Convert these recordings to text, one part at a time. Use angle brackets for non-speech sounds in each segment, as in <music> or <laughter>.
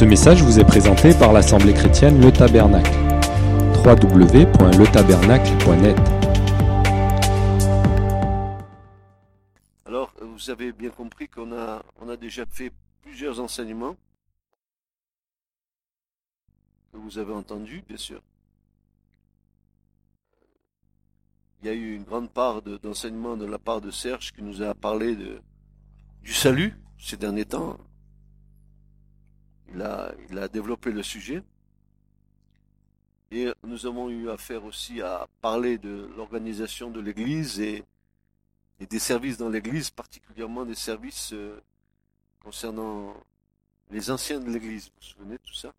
Ce message vous est présenté par l'Assemblée chrétienne Le Tabernacle. www.letabernacle.net Alors, vous avez bien compris qu'on a, on a déjà fait plusieurs enseignements que vous avez entendus, bien sûr. Il y a eu une grande part de- d'enseignement de la part de Serge qui nous a parlé de, du salut ces derniers temps. Il a, développé le sujet. Et nous avons eu affaire aussi à parler de l'organisation de l'Église et, des services dans l'Église, particulièrement des services euh, concernant les anciens de l'Église. Vous vous souvenez de tout ça?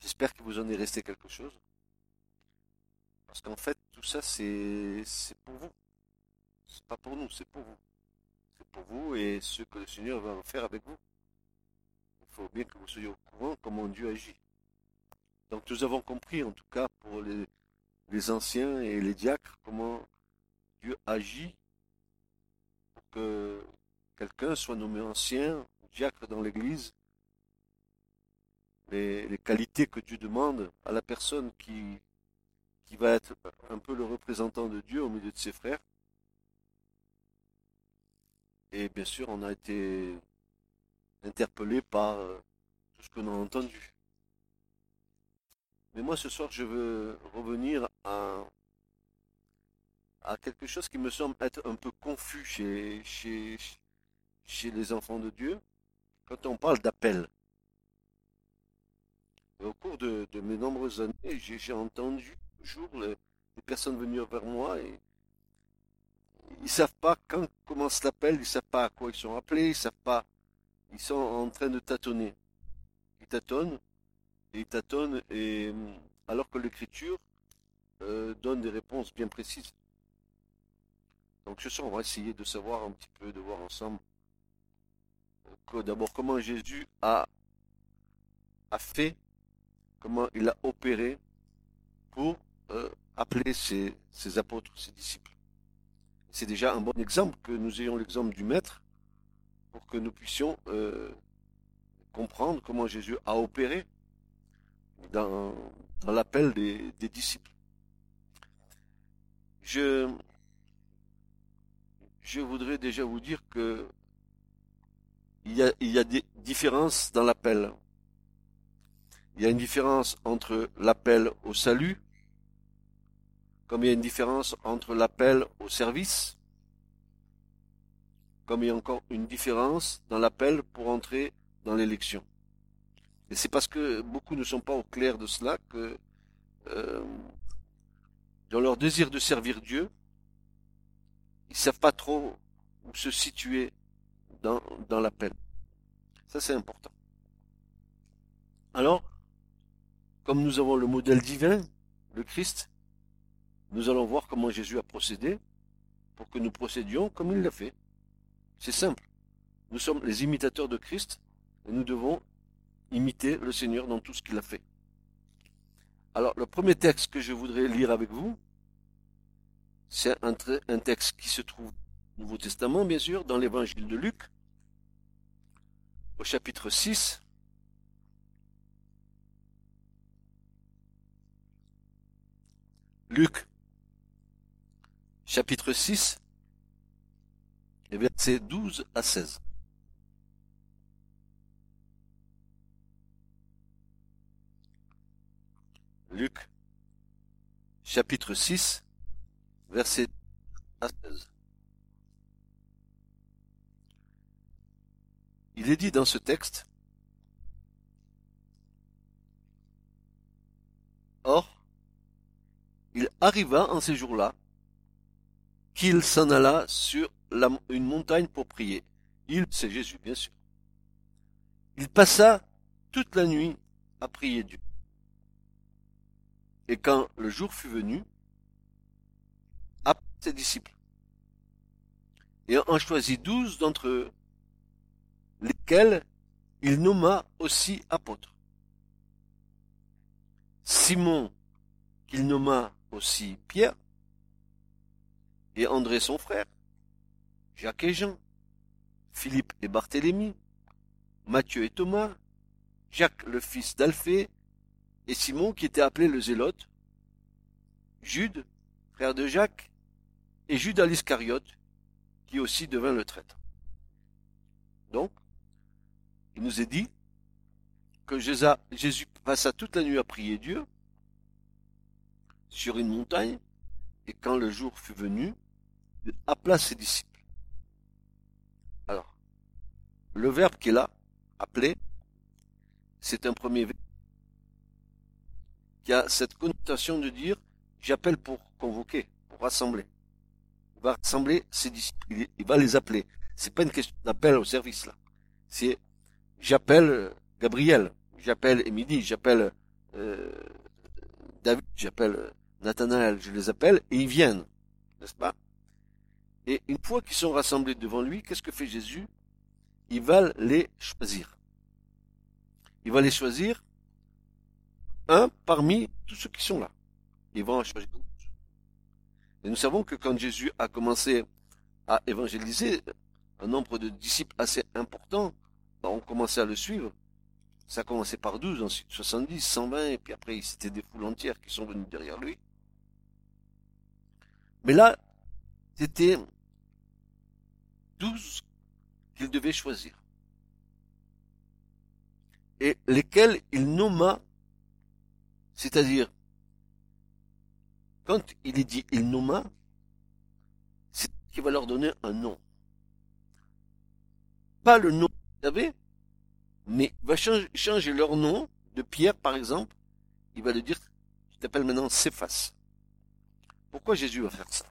J'espère que vous en est resté quelque chose. Parce qu'en fait, tout ça, c'est c'est pour vous. C'est pas pour nous, c'est pour vous. C'est pour vous et ce que le Seigneur va faire avec vous. Faut bien que vous soyez au courant comment Dieu agit. Donc nous avons compris, en tout cas pour les, anciens et les diacres, comment Dieu agit pour que quelqu'un soit nommé ancien, diacre dans l'Église. Les, les qualités que Dieu demande à la personne qui, qui va être un peu le représentant de Dieu au milieu de ses frères. Et bien sûr, on a été interpellé par euh, tout ce qu'on a entendu. Mais moi, ce soir, je veux revenir à, quelque chose qui me semble être un peu confus chez, chez, les enfants de Dieu quand on parle d'appel. Au cours de, mes nombreuses années, j'ai entendu toujours les, personnes venir vers moi et ils savent pas quand commence l'appel, ils savent pas à quoi ils sont appelés, ils savent pas, ils sont en train de tâtonner. Ils tâtonnent et ils tâtonnent et hum, alors que l'écriture euh, donne des réponses bien précises. Donc ce soir, on va essayer de savoir un petit peu, de voir ensemble euh, d'abord comment Jésus a, a fait, comment il a opéré pour euh, appeler ses, ses apôtres, ses disciples. C'est déjà un bon exemple que nous ayons l'exemple du Maître pour que nous puissions euh, comprendre comment Jésus a opéré dans, l'appel des, disciples. Je, voudrais déjà vous dire que il y a, il y a des différences dans l'appel. Il y a une différence entre l'appel au salut, comme il y a une différence entre l'appel au service, comme il y a encore une différence dans l'appel pour entrer dans l'élection. Et c'est parce que beaucoup ne sont pas au clair de cela que, euh, dans leur désir de servir Dieu, ils savent pas trop où se situer dans, dans l'appel. Ça, c'est important. Alors, comme nous avons le modèle divin, le Christ, nous allons voir comment Jésus a procédé pour que nous procédions comme il l'a fait. C'est simple. Nous sommes les imitateurs de Christ et nous devons imiter le Seigneur dans tout ce qu'il a fait. Alors, le premier texte que je voudrais lire avec vous, c'est un, texte qui se trouve au Nouveau Testament, bien sûr, dans l'évangile de Luc, au chapitre 6. Luc, chapitre 6, et versets 12 à 16. Luc, chapitre 6, verset à 16. Il est dit dans ce texte, Or, il arriva en ces jours-là qu'il s'en alla sur une montagne pour prier. Il, c'est Jésus, bien sûr. Il passa toute la nuit à prier Dieu. Et quand le jour fut venu, appela ses disciples. Et en choisit douze d'entre eux, lesquels il nomma aussi apôtres. Simon, qu'il nomma aussi Pierre, et André son frère, Jacques et Jean, Philippe et Barthélemy, Matthieu et Thomas, Jacques le fils d'Alphée, et Simon qui était appelé le Zélote, Jude, frère de Jacques, et Judas l'Iscariote, qui aussi devint le traître. Donc, il nous est dit que Jésus passa toute la nuit à prier Dieu sur une montagne, et quand le jour fut venu, il appela ses disciples. Le verbe qui est là, appeler, c'est un premier verbe qui a cette connotation de dire j'appelle pour convoquer, pour rassembler. Il va rassembler ses disciples, il va les appeler. C'est pas une question d'appel au service là. C'est j'appelle Gabriel, j'appelle Émilie, j'appelle euh, David, j'appelle Nathanaël, je les appelle et ils viennent, n'est-ce pas? Et une fois qu'ils sont rassemblés devant lui, qu'est-ce que fait Jésus? Il va les choisir. Il va les choisir un parmi tous ceux qui sont là. Ils vont en choisir Et nous savons que quand Jésus a commencé à évangéliser, un nombre de disciples assez important ont commencé à le suivre. Ça a commencé par 12, ensuite 70, 120, et puis après c'était des foules entières qui sont venues derrière lui. Mais là, c'était 12 qu'il devait choisir. Et lesquels il nomma, c'est-à-dire, quand il est dit il nomma, c'est qu'il va leur donner un nom. Pas le nom, vous savez, mais il va changer, leur nom de Pierre, par exemple. Il va le dire, tu t'appelles maintenant Céphas. Pourquoi Jésus va faire ça?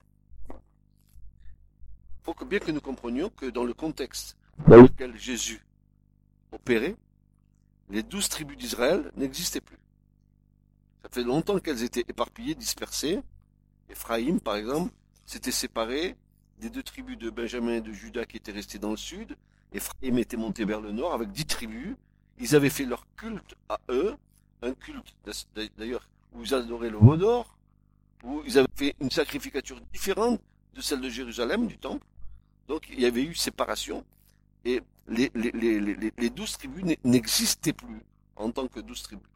Faut que bien que nous comprenions que dans le contexte dans lequel Jésus opérait, les douze tribus d'Israël n'existaient plus. Ça fait longtemps qu'elles étaient éparpillées, dispersées. Ephraïm, par exemple, s'était séparé des deux tribus de Benjamin et de Judas qui étaient restées dans le sud. Ephraïm était monté vers le nord avec dix tribus. Ils avaient fait leur culte à eux, un culte d'ailleurs où ils adoraient le veau d'or, où ils avaient fait une sacrificature différente de celle de Jérusalem, du temple. Donc il y avait eu séparation. Et les, douze tribus n'existaient plus en tant que douze tribus.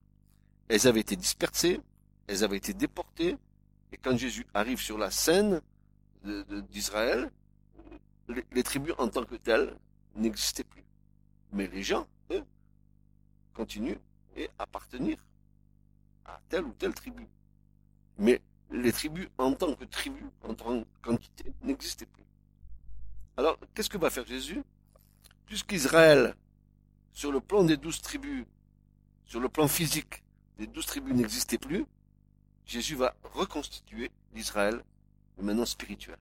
Elles avaient été dispersées, elles avaient été déportées, et quand Jésus arrive sur la scène d'Israël, les, tribus en tant que telles n'existaient plus. Mais les gens, eux, continuent et appartenir à telle ou telle tribu. Mais les tribus en tant que tribus, en tant qu'entité, n'existaient plus. Alors, qu'est-ce que va faire Jésus? Puisqu'Israël, sur le plan des douze tribus, sur le plan physique, les douze tribus n'existaient plus, Jésus va reconstituer l'Israël, maintenant spirituel.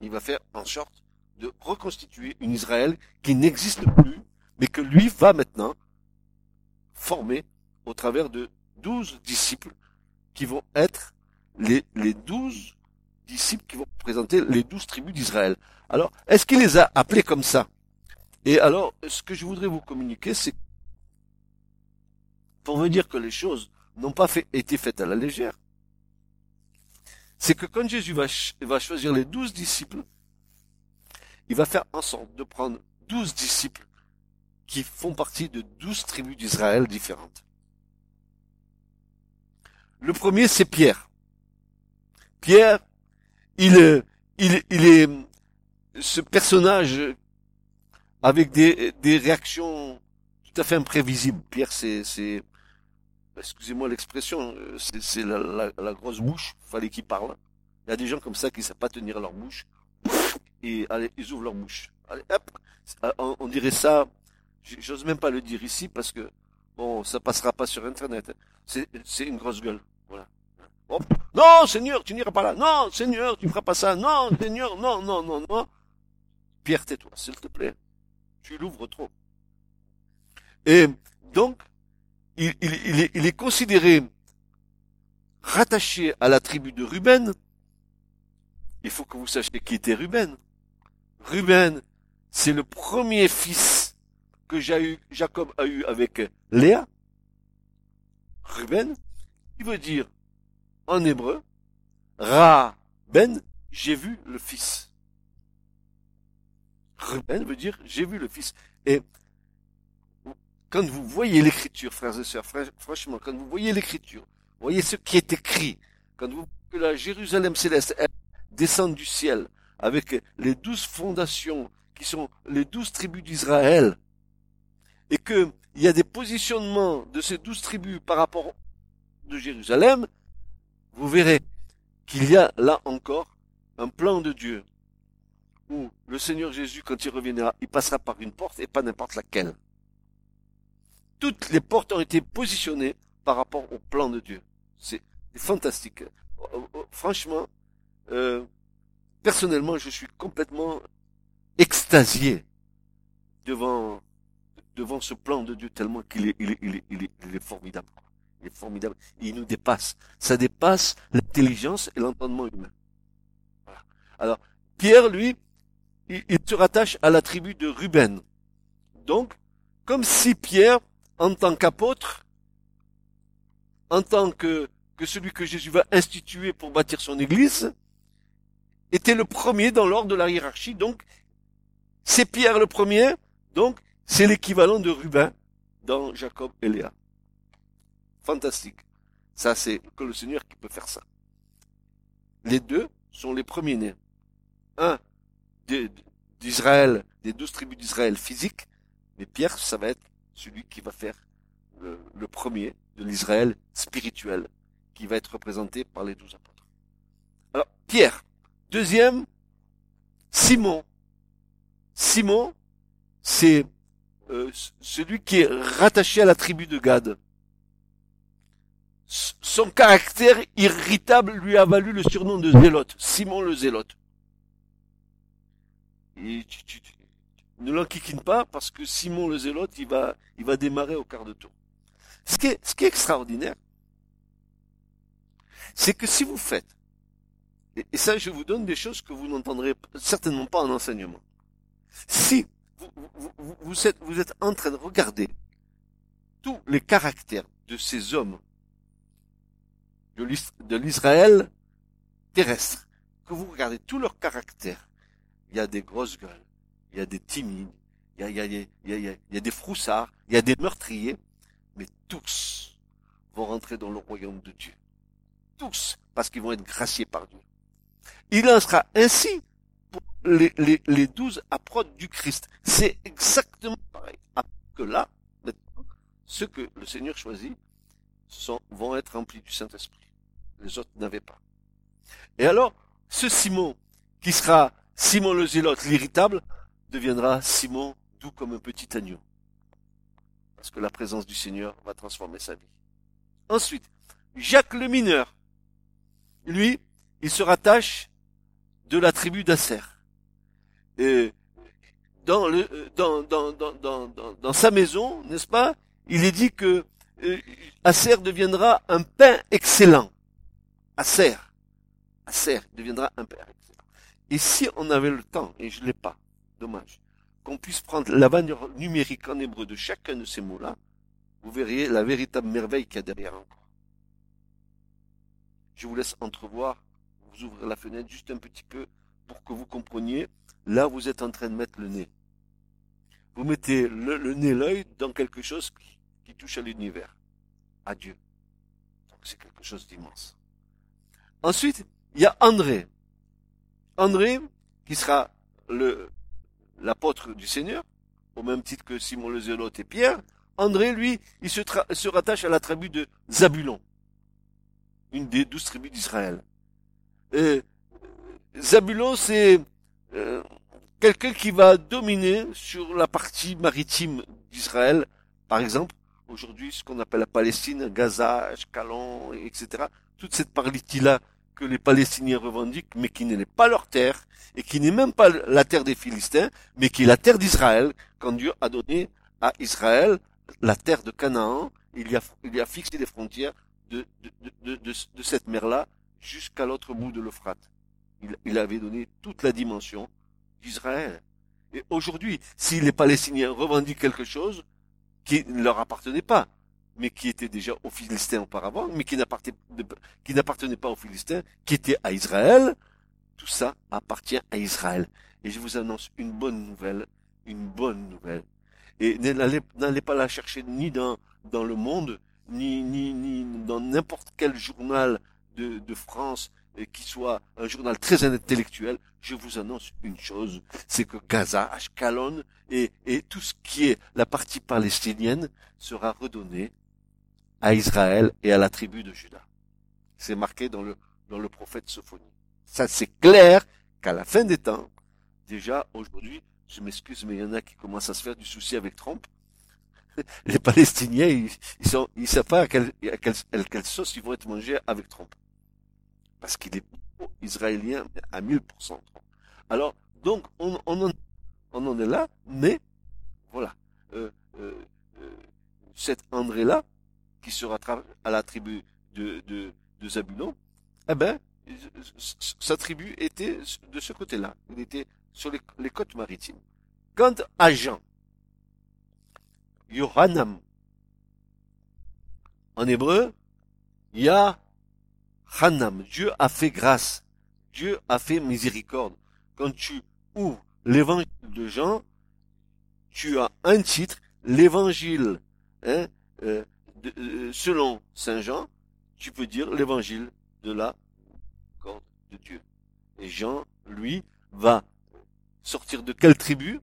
Il va faire en sorte de reconstituer une Israël qui n'existe plus, mais que lui va maintenant former au travers de douze disciples qui vont être les, les douze disciples qui vont présenter les douze tribus d'Israël. Alors, est-ce qu'il les a appelés comme ça? Et alors, ce que je voudrais vous communiquer, c'est pour vous dire que les choses n'ont pas été faites à la légère. C'est que quand Jésus va, choisir les douze disciples, il va faire en sorte de prendre douze disciples qui font partie de douze tribus d'Israël différentes. Le premier, c'est Pierre. Pierre, il, il est ce personnage avec des, réactions tout à fait imprévisibles. Pierre, c'est, excusez-moi l'expression, c'est, la, la, grosse bouche, fallait qu'il parle. Il y a des gens comme ça qui ne savent pas tenir leur bouche. Et allez, ils ouvrent leur bouche. Allez, hop, on, dirait ça, j'ose même pas le dire ici parce que, bon, ça passera pas sur Internet. C'est, c'est une grosse gueule. Voilà. Non, Seigneur, tu n'iras pas là. Non, Seigneur, tu ne feras pas ça. Non, Seigneur, non, non, non, non. Pierre, tais-toi, s'il te plaît. Tu l'ouvres trop. Et donc, il, est, considéré rattaché à la tribu de Ruben. Il faut que vous sachiez qui était Ruben. Ruben, c'est le premier fils que Jacob a eu avec Léa. Ruben, il veut dire en hébreu, Ra Ben, j'ai vu le Fils. Ruben veut dire j'ai vu le Fils. Et quand vous voyez l'écriture, frères et sœurs, franchement, quand vous voyez l'écriture, voyez ce qui est écrit, quand vous que la Jérusalem céleste descend du ciel avec les douze fondations qui sont les douze tribus d'Israël, et que il y a des positionnements de ces douze tribus par rapport de Jérusalem, vous verrez qu'il y a là encore un plan de Dieu où le Seigneur Jésus, quand il reviendra, il passera par une porte et pas n'importe laquelle. Toutes les portes ont été positionnées par rapport au plan de Dieu. C'est fantastique. Franchement, euh, personnellement, je suis complètement extasié devant devant ce plan de Dieu tellement qu'il est, il est, il est, il est, il est formidable. Il est formidable. Il nous dépasse. Ça dépasse l'intelligence et l'entendement humain. Alors, Pierre, lui, il, se rattache à la tribu de Ruben. Donc, comme si Pierre, en tant qu'apôtre, en tant que, que celui que Jésus va instituer pour bâtir son église, était le premier dans l'ordre de la hiérarchie. Donc, c'est Pierre le premier. Donc, c'est l'équivalent de Rubin dans Jacob et Léa. Fantastique. Ça, c'est que le Seigneur qui peut faire ça. Les deux sont les premiers-nés. Un d'Israël, des douze tribus d'Israël physique, mais Pierre, ça va être celui qui va faire le, le premier de l'Israël spirituel, qui va être représenté par les douze apôtres. Alors, Pierre. Deuxième, Simon. Simon, c'est euh, celui qui est rattaché à la tribu de Gad. Son caractère irritable lui a valu le surnom de Zélote, Simon le Zélote. Et ne l'enquiquine pas parce que Simon le Zélote, il va, il va démarrer au quart de tour. Ce qui est, ce qui est extraordinaire, c'est que si vous faites, et ça je vous donne des choses que vous n'entendrez certainement pas en enseignement, si vous, êtes, vous êtes en train de regarder tous les caractères de ces hommes de l'Israël terrestre, que vous regardez tous leurs caractères, il y a des grosses gueules, il y a des timides, il y a, des froussards, il y a des meurtriers, mais tous vont rentrer dans le royaume de Dieu. Tous, parce qu'ils vont être graciés par Dieu. Il en sera ainsi les, les, douze apôtres du Christ. C'est exactement pareil. Que là, maintenant, ceux que le Seigneur choisit vont être remplis du Saint-Esprit. Les autres n'avaient pas. Et alors, ce Simon, qui sera Simon le zélote, l'irritable, deviendra Simon doux comme un petit agneau. Parce que la présence du Seigneur va transformer sa vie. Ensuite, Jacques le mineur. Lui, il se rattache de la tribu d'Asser dans, le, dans, dans, dans, dans, sa maison, n'est-ce pas Il est dit que euh, Acer deviendra un pain excellent. Acer. Acer deviendra un pain. Et si on avait le temps, et je l'ai pas, dommage, qu'on puisse prendre la valeur numérique en hébreu de chacun de ces mots-là, vous verriez la véritable merveille qu'il y a derrière encore. Je vous laisse entrevoir, vous ouvrez la fenêtre juste un petit peu pour que vous compreniez Là, vous êtes en train de mettre le nez. Vous mettez le, nez, l'œil dans quelque chose qui, touche à l'univers, à Dieu. Donc c'est quelque chose d'immense. Ensuite, il y a André. André, qui sera le, l'apôtre du Seigneur, au même titre que Simon le Zélote et Pierre. André, lui, il se, se rattache à la tribu de Zabulon, une des douze tribus d'Israël. Zabulon, c'est euh, quelqu'un qui va dominer sur la partie maritime d'Israël, par exemple, aujourd'hui ce qu'on appelle la Palestine, Gaza, Ashkelon, etc. Toute cette partie-là que les Palestiniens revendiquent, mais qui n'est pas leur terre, et qui n'est même pas la terre des Philistins, mais qui est la terre d'Israël, quand Dieu a donné à Israël la terre de Canaan, il y a, il a fixé les frontières de, de, de, de cette mer-là jusqu'à l'autre bout de l'Euphrate. Il avait donné toute la dimension d'Israël. Et aujourd'hui, si les Palestiniens revendiquent quelque chose qui ne leur appartenait pas, mais qui était déjà aux Philistins auparavant, mais qui n'appartenait pas aux Philistins, qui était à Israël, tout ça appartient à Israël. Et je vous annonce une bonne nouvelle, une bonne nouvelle. et n'allez pas la chercher ni dans, dans le monde, ni, ni, ni dans n'importe quel journal de, de France euh, qui soit un journal très intellectuel. Je vous annonce une chose, c'est que Gaza, Ashkelon et, et tout ce qui est la partie palestinienne sera redonné à Israël et à la tribu de Juda. C'est marqué dans le, dans le prophète Sophonie. Ça, c'est clair qu'à la fin des temps, déjà aujourd'hui, je m'excuse, mais il y en a qui commencent à se faire du souci avec Trump. <laughs> Les Palestiniens, ils, ils sont, ils savent pas à quelle, à quelle, sauce ils vont être mangés avec Trump. Parce qu'il est israélien à 1000%. Alors, donc, on, on, en, on en est là, mais, voilà, euh, euh, euh, cet André-là, qui sera à la tribu de, de, Zabulon, eh ben, sa tribu était de ce côté-là. Il était sur les, côtes maritimes. Quant à Jean, Yohanam, en hébreu, Ya Hanam, Dieu a fait grâce, Dieu a fait miséricorde. Quand tu ouvres l'évangile de Jean, tu as un titre, l'évangile, hein, euh, euh, selon Saint Jean, tu peux dire l'évangile de la corde de Dieu. Et Jean, lui, va sortir de quelle tribu?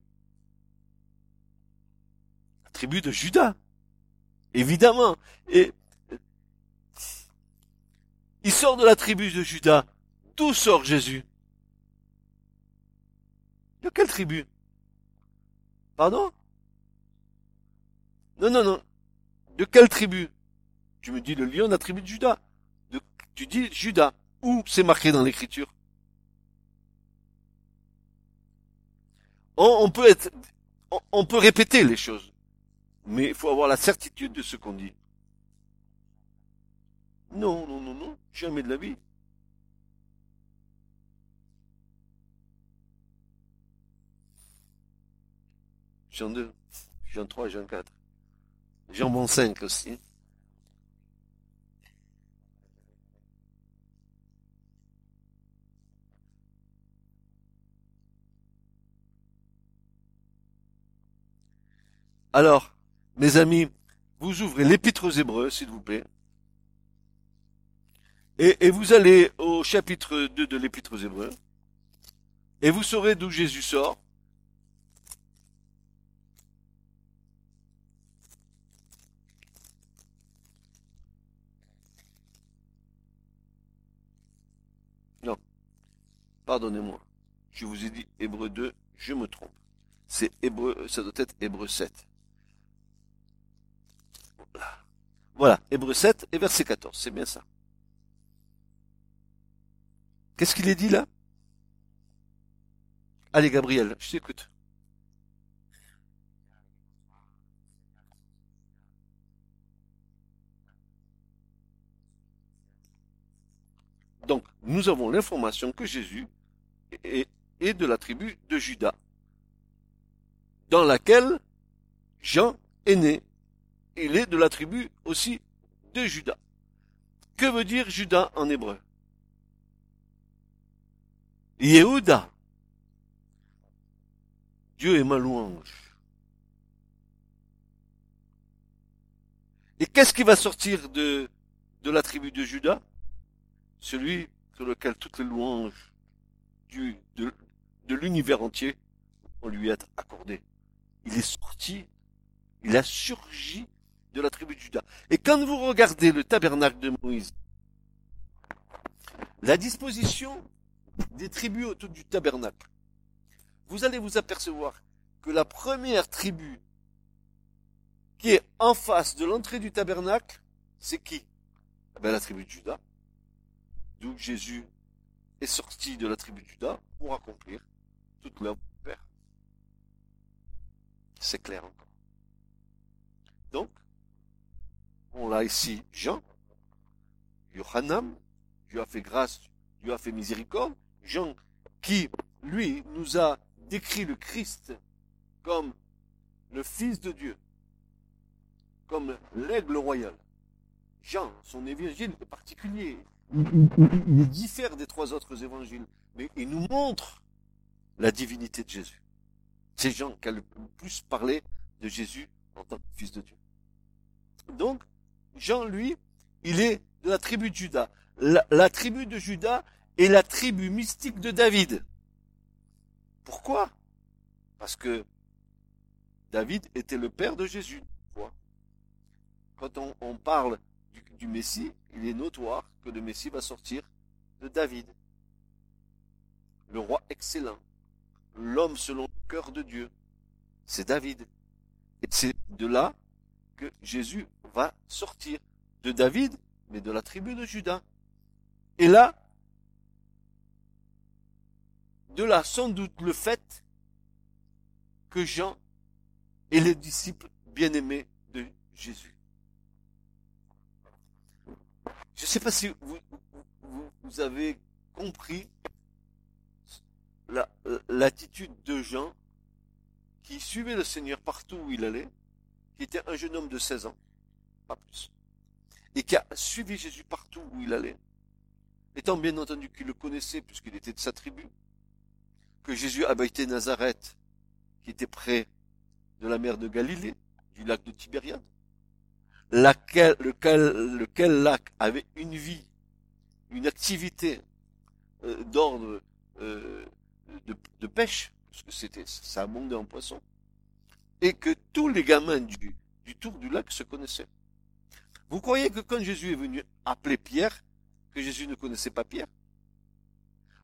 La tribu de Judas. Évidemment. Et il sort de la tribu de Judas. D'où sort Jésus? De quelle tribu? Pardon? Non, non, non. De quelle tribu? Tu me dis le lion de la tribu de Judas. Tu dis Judas. Où c'est marqué dans l'écriture? On, peut être, on, on peut répéter les choses, mais il faut avoir la certitude de ce qu'on dit. Non, non, non, non, jamais de la vie. Jean 2, Jean 3, Jean 4. Jean bon 5 aussi. Alors, mes amis, vous ouvrez l'épître aux Hébreux, s'il vous plaît. Et, et, vous allez au chapitre 2 de l'épître aux Hébreux. Et vous saurez d'où Jésus sort. Pardonnez-moi. Je vous ai dit Hébreu 2, je me trompe. C'est Hébreu, ça doit être Hébreu 7. Voilà, Hébreu 7 et verset 14, c'est bien ça. Qu'est-ce qu'il est dit là? Allez Gabriel, je t'écoute. Donc, nous avons l'information que Jésus est de la tribu de Judas, dans laquelle Jean est né il est de la tribu aussi de Judas. Que veut dire Judas en hébreu? Yehuda. Dieu est ma louange. Et qu'est-ce qui va sortir de, de la tribu de Judas Celui sur lequel toutes les louanges de, l'univers entier vont lui être accordées. Il est sorti, il a surgi de la tribu de Judas. Et quand vous regardez le tabernacle de Moïse, la disposition des tribus autour du tabernacle, vous allez vous apercevoir que la première tribu qui est en face de l'entrée du tabernacle, c'est qui? Eh ben, La tribu de Judas, d'où Jésus est sorti de la tribu de Judas pour accomplir toute l'œuvre du Père. C'est clair encore. Donc, on l'a ici Jean, Yohanam, Dieu a fait grâce, Dieu a fait miséricorde, Jean qui, lui, nous a décrit le Christ comme le Fils de Dieu, comme l'aigle royal. Jean, son évangile est particulier. Il, diffère des trois autres évangiles, mais il nous montre la divinité de Jésus. C'est Jean qui a le plus parlé de Jésus en tant que fils de Dieu. Donc, Jean, lui, il est de la tribu de Judas. La, tribu de Judas est la tribu mystique de David. Pourquoi? Parce que David était le père de Jésus. Quand on, parle du, Messie, il est notoire que le Messie va sortir de David. Le roi excellent. L'homme selon le cœur de Dieu. C'est David. Et c'est de là que Jésus va sortir. De David, mais de la tribu de Judas. Et là, de là sans doute le fait que Jean est le disciple bien-aimé de Jésus. Je ne sais pas si vous, avez compris l'attitude de Jean qui suivait le Seigneur partout où il allait, qui était un jeune homme de 16 ans, pas plus, et qui a suivi Jésus partout où il allait, étant bien entendu qu'il le connaissait puisqu'il était de sa tribu, que Jésus habité Nazareth, qui était près de la mer de Galilée, du lac de Tibériade, laquelle, lequel, lequel lac avait une vie, une activité euh, d'ordre euh, de, pêche, parce que c'était, ça abondait en poissons, et que tous les gamins du, tour du lac se connaissaient. Vous croyez que quand Jésus est venu appeler Pierre, que Jésus ne connaissait pas Pierre?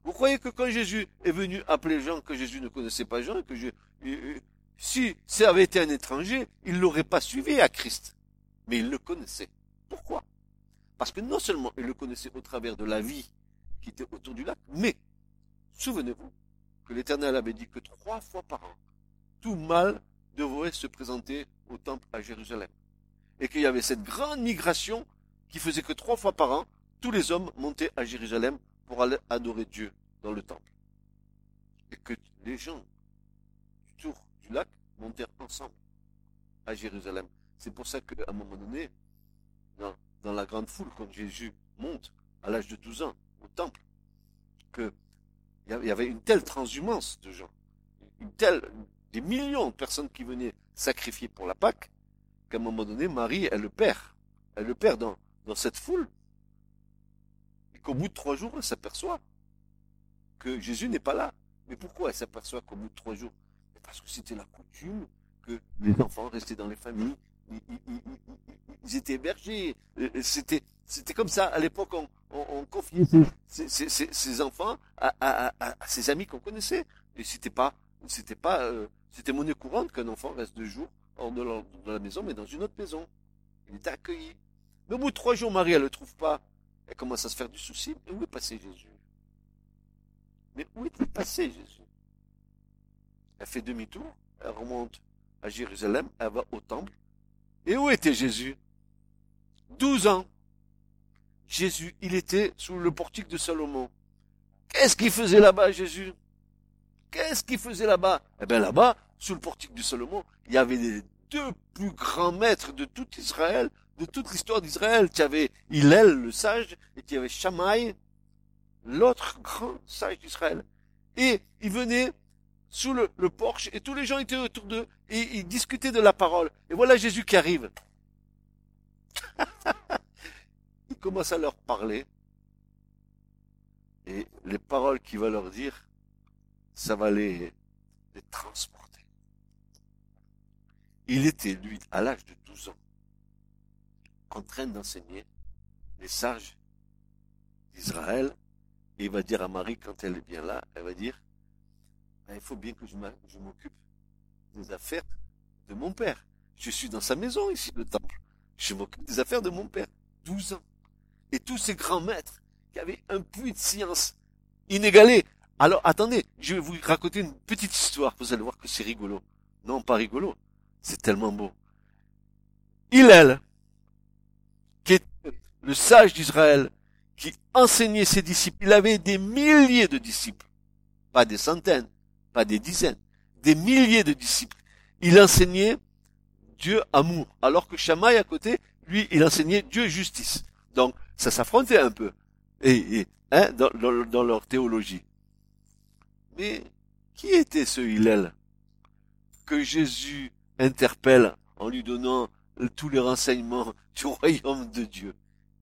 Vous croyez que quand Jésus est venu appeler Jean, que Jésus ne connaissait pas Jean, que je, si ça avait été un étranger, il l'aurait pas suivi à Christ? Mais il le connaissait. Pourquoi? Parce que non seulement il le connaissait au travers de la vie qui était autour du lac, mais souvenez-vous que l'Éternel avait dit que trois fois par an, tout mâle devrait se présenter au temple à Jérusalem. Et qu'il y avait cette grande migration qui faisait que trois fois par an, tous les hommes montaient à Jérusalem pour aller adorer Dieu dans le temple. Et que les gens du tour du lac montèrent ensemble à Jérusalem. C'est pour ça qu'à un moment donné, dans, la grande foule, quand Jésus monte à l'âge de 12 ans au temple, que il y avait une telle transhumance de gens, des millions de personnes qui venaient sacrifier pour la Pâque, qu'à un moment donné, Marie, elle le perd. Elle le perd dans cette foule. Et qu'au bout de trois jours, elle s'aperçoit que Jésus n'est pas là. Mais pourquoi elle s'aperçoit qu'au bout de trois jours? Parce que c'était la coutume que les enfants restaient dans les familles, ils, étaient hébergés. C'était, c'était comme ça. À l'époque, on, on, on confiait ses enfants à, à, à, à, ses amis qu'on connaissait. Et c'était pas, c'était pas, euh, c'était monnaie courante qu'un enfant reste deux jours hors de la, de la, maison, mais dans une autre maison. Il était accueilli. Mais au bout de trois jours, Marie, elle le trouve pas. Elle commence à se faire du souci. Mais où est passé Jésus? Mais où est-il passé Jésus? Elle fait demi-tour. Elle remonte à Jérusalem. Elle va au temple. Et où était Jésus? Douze ans. Jésus, il était sous le portique de Salomon. Qu'est-ce qu'il faisait là-bas, Jésus? Qu'est-ce qu'il faisait là-bas? Eh bien là-bas, sous le portique de Salomon, il y avait les deux plus grands maîtres de tout Israël, de toute l'histoire d'Israël. Tu avais Hillel, le sage, et tu avais Shammai, l'autre grand sage d'Israël. Et il venait sous le, le, porche, et tous les gens étaient autour d'eux, et ils discutaient de la parole. Et voilà Jésus qui arrive. <laughs> il commence à leur parler, et les paroles qu'il va leur dire, ça va les, les transporter. Il était, lui, à l'âge de 12 ans, en train d'enseigner les sages d'Israël, et il va dire à Marie, quand elle est bien là, elle va dire, il faut bien que je m'occupe des affaires de mon père. Je suis dans sa maison ici, le temple. Je m'occupe des affaires de mon père. 12 ans. Et tous ces grands maîtres qui avaient un puits de science inégalé. Alors, attendez, je vais vous raconter une petite histoire. Vous allez voir que c'est rigolo. Non, pas rigolo. C'est tellement beau. Hillel, qui est le sage d'Israël, qui enseignait ses disciples, il avait des milliers de disciples. Pas des centaines, des dizaines, des milliers de disciples. Il enseignait Dieu amour, alors que Shammai à côté, lui, il enseignait Dieu justice. Donc, ça s'affrontait un peu, hein, dans, dans, dans, leur théologie. Mais qui était ce Hillel que Jésus interpelle en lui donnant tous les renseignements du royaume de Dieu?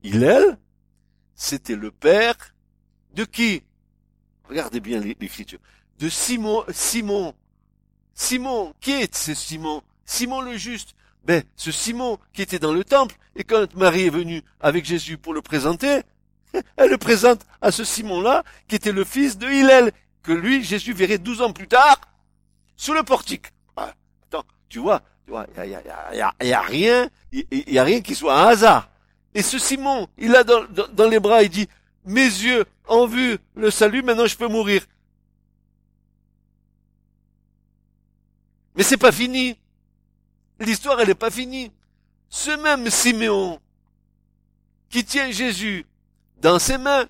Hillel, c'était le père de qui? Regardez bien l'écriture. De Simon, Simon. Simon, qui est ce Simon? Simon le juste. Ben, ce Simon qui était dans le temple, et quand Marie est venue avec Jésus pour le présenter, <laughs> elle le présente à ce Simon-là, qui était le fils de Hillel, que lui, Jésus verrait douze ans plus tard, sous le portique. Ah, attends, tu vois, il y a, y, a, rien, il y, a rien qui soit un hasard. Et ce Simon, il a dans, dans les bras, il dit, mes yeux ont vu le salut, maintenant je peux mourir. Mais c'est pas fini. L'histoire, elle n'est pas finie. Ce même Siméon qui tient Jésus dans ses mains,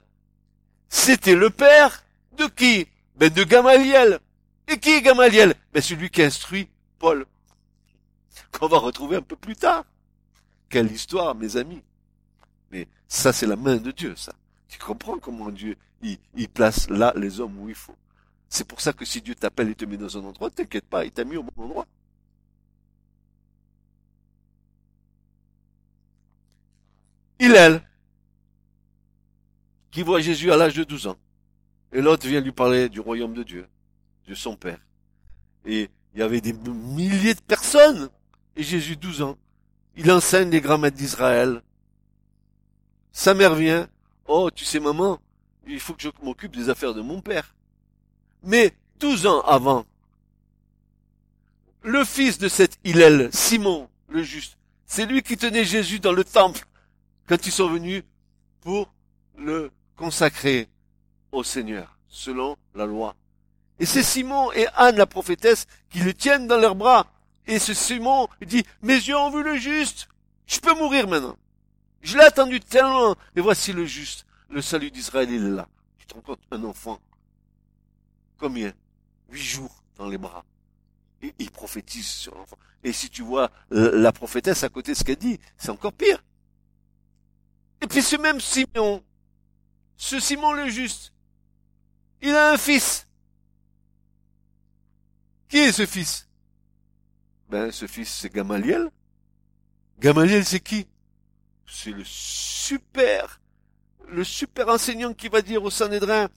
c'était le père de qui? Ben de Gamaliel. Et qui est Gamaliel? Ben celui qui instruit Paul. Qu'on va retrouver un peu plus tard. Quelle histoire, mes amis. Mais ça, c'est la main de Dieu, ça. Tu comprends comment Dieu, il, il place là les hommes où il faut. C'est pour ça que si Dieu t'appelle et te met dans un endroit, t'inquiète pas, il t'a mis au bon endroit. Hillel, qui voit Jésus à l'âge de 12 ans. Et l'autre vient lui parler du royaume de Dieu, de son Père. Et il y avait des milliers de personnes. Et Jésus, 12 ans, il enseigne les grammaires d'Israël. Sa mère vient. Oh, tu sais, maman, il faut que je m'occupe des affaires de mon père. Mais 12 ans avant, le fils de cet Hillel, Simon, le juste, c'est lui qui tenait Jésus dans le temple quand ils sont venus pour le consacrer au Seigneur, selon la loi. Et c'est Simon et Anne, la prophétesse, qui le tiennent dans leurs bras. Et ce Simon dit, mes yeux ont vu le juste. Je peux mourir maintenant. Je l'ai attendu tellement. Et voici le juste. Le salut d'Israël, il est là. Tu te rends un enfant. Combien? Huit jours dans les bras. Et il prophétise sur l'enfant. Et si tu vois la prophétesse à côté de ce qu'elle dit, c'est encore pire. Et puis ce même Simon, ce Simon le juste, il a un fils. Qui est ce fils? Ben ce fils c'est Gamaliel. Gamaliel c'est qui? C'est le super, le super enseignant qui va dire au Sanhédrin,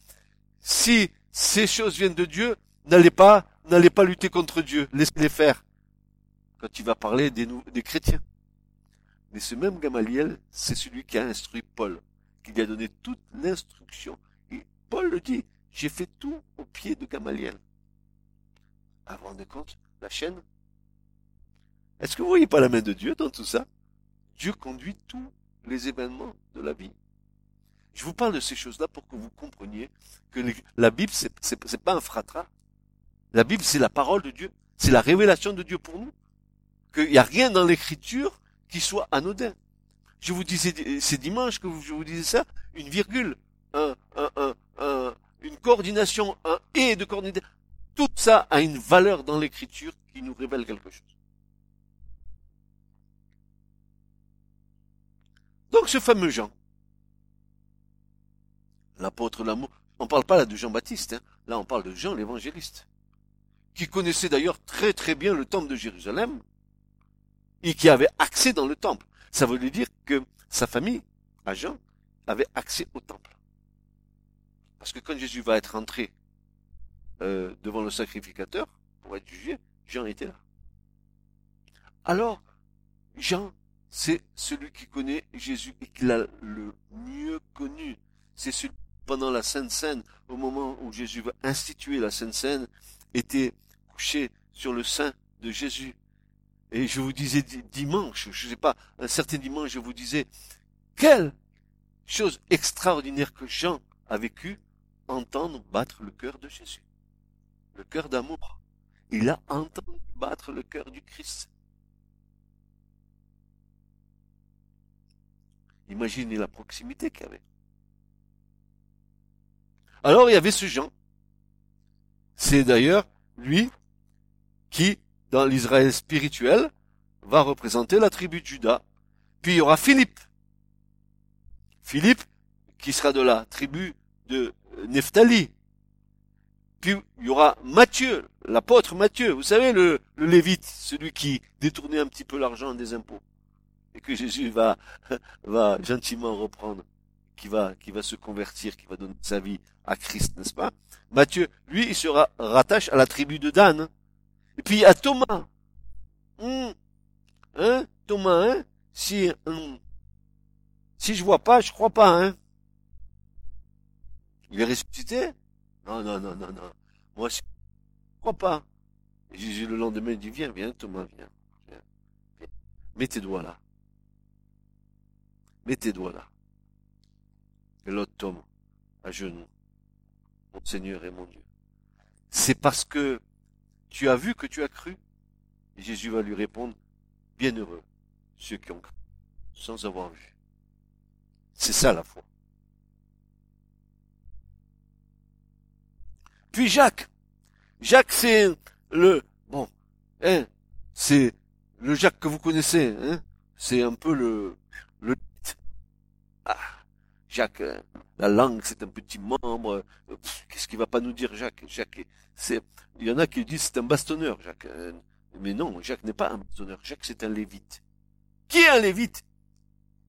si ces choses viennent de Dieu, n'allez pas, n'allez pas lutter contre Dieu, laissez-les faire. Quand il va parler des, chrétiens. Mais ce même Gamaliel, c'est celui qui a instruit Paul, qui lui a donné toute l'instruction. Et Paul le dit, j'ai fait tout au pied de Gamaliel. Avant de compte, la chaîne? Est-ce que vous voyez pas la main de Dieu dans tout ça? Dieu conduit tous les événements de la vie. Je vous parle de ces choses-là pour que vous compreniez que la Bible, c'est, c'est pas un fratras. La Bible, c'est la parole de Dieu. C'est la révélation de Dieu pour nous. Qu'il n'y a rien dans l'écriture qui soit anodin. Je vous disais, c'est dimanche que je vous disais ça, une virgule, un, un, un, une coordination, un et de coordination. Tout ça a une valeur dans l'écriture qui nous révèle quelque chose. Donc ce fameux Jean, l'apôtre l'amour, on ne parle pas là de Jean-Baptiste, hein. là on parle de Jean l'évangéliste, qui connaissait d'ailleurs très très bien le temple de Jérusalem, et qui avait accès dans le temple. Ça veut dire que sa famille, à Jean, avait accès au temple. Parce que quand Jésus va être entré euh, devant le sacrificateur pour être jugé, Jean était là. Alors, Jean, c'est celui qui connaît Jésus et qui l'a le mieux connu. C'est pendant la Sainte Seine, au moment où Jésus va instituer la Sainte Seine, était couché sur le sein de Jésus. Et je vous disais dimanche, je ne sais pas, un certain dimanche, je vous disais, quelle chose extraordinaire que Jean a vécu, entendre battre le cœur de Jésus. Le cœur d'amour. Il a entendu battre le cœur du Christ. Imaginez la proximité qu'il y avait. Alors il y avait ce Jean. C'est d'ailleurs lui qui dans l'Israël spirituel, va représenter la tribu de Judas. Puis il y aura Philippe. Philippe, qui sera de la tribu de Nephtali. Puis il y aura Matthieu, l'apôtre Matthieu, vous savez, le, le lévite, celui qui détournait un petit peu l'argent des impôts. Et que Jésus va, <laughs> va gentiment reprendre, qui va, qui va se convertir, qui va donner sa vie à Christ, n'est-ce pas? Matthieu, lui, il sera rattache à la tribu de Dan. Et puis à Thomas. Hum. Hein? Thomas, hein? Si, hum. si je vois pas, je crois pas, hein? Il est ressuscité? Non, non, non, non, non. Moi, je crois pas. Et Jésus, le lendemain, dit, viens, viens, Thomas, viens. viens, viens. Mets tes doigts là. Mets tes doigts là. Et l'autre tombe à genoux. Mon Seigneur et mon Dieu. C'est parce que tu as vu que tu as cru. Et Jésus va lui répondre, bienheureux ceux qui ont cru, sans avoir vu. C'est ça la foi. Puis Jacques. Jacques, c'est le, bon, hein, c'est le Jacques que vous connaissez, hein. C'est un peu le, le, ah, Jacques, hein. la langue, c'est un petit membre. Qu'est-ce qu'il va pas nous dire, Jacques? Jacques, c'est, il y en a qui disent c'est un bastonneur, Jacques. Mais non, Jacques n'est pas un bastonneur. Jacques, c'est un lévite. Qui est un lévite?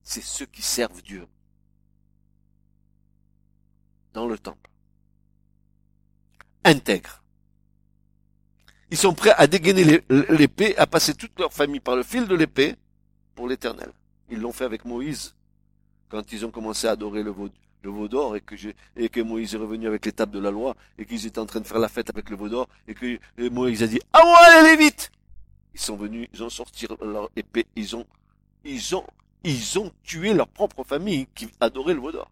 C'est ceux qui servent Dieu. Dans le temple intègres. Ils sont prêts à dégainer l'épée, à passer toute leur famille par le fil de l'épée pour l'éternel. Ils l'ont fait avec Moïse quand ils ont commencé à adorer le veau, d'or et que, et que Moïse est revenu avec les tables de la loi et qu'ils étaient en train de faire la fête avec le veau d'or et que Moïse a dit à moi allez vite ils sont venus ils ont sorti leur épée ils ont ils ont ils ont tué leur propre famille qui adorait le veau d'or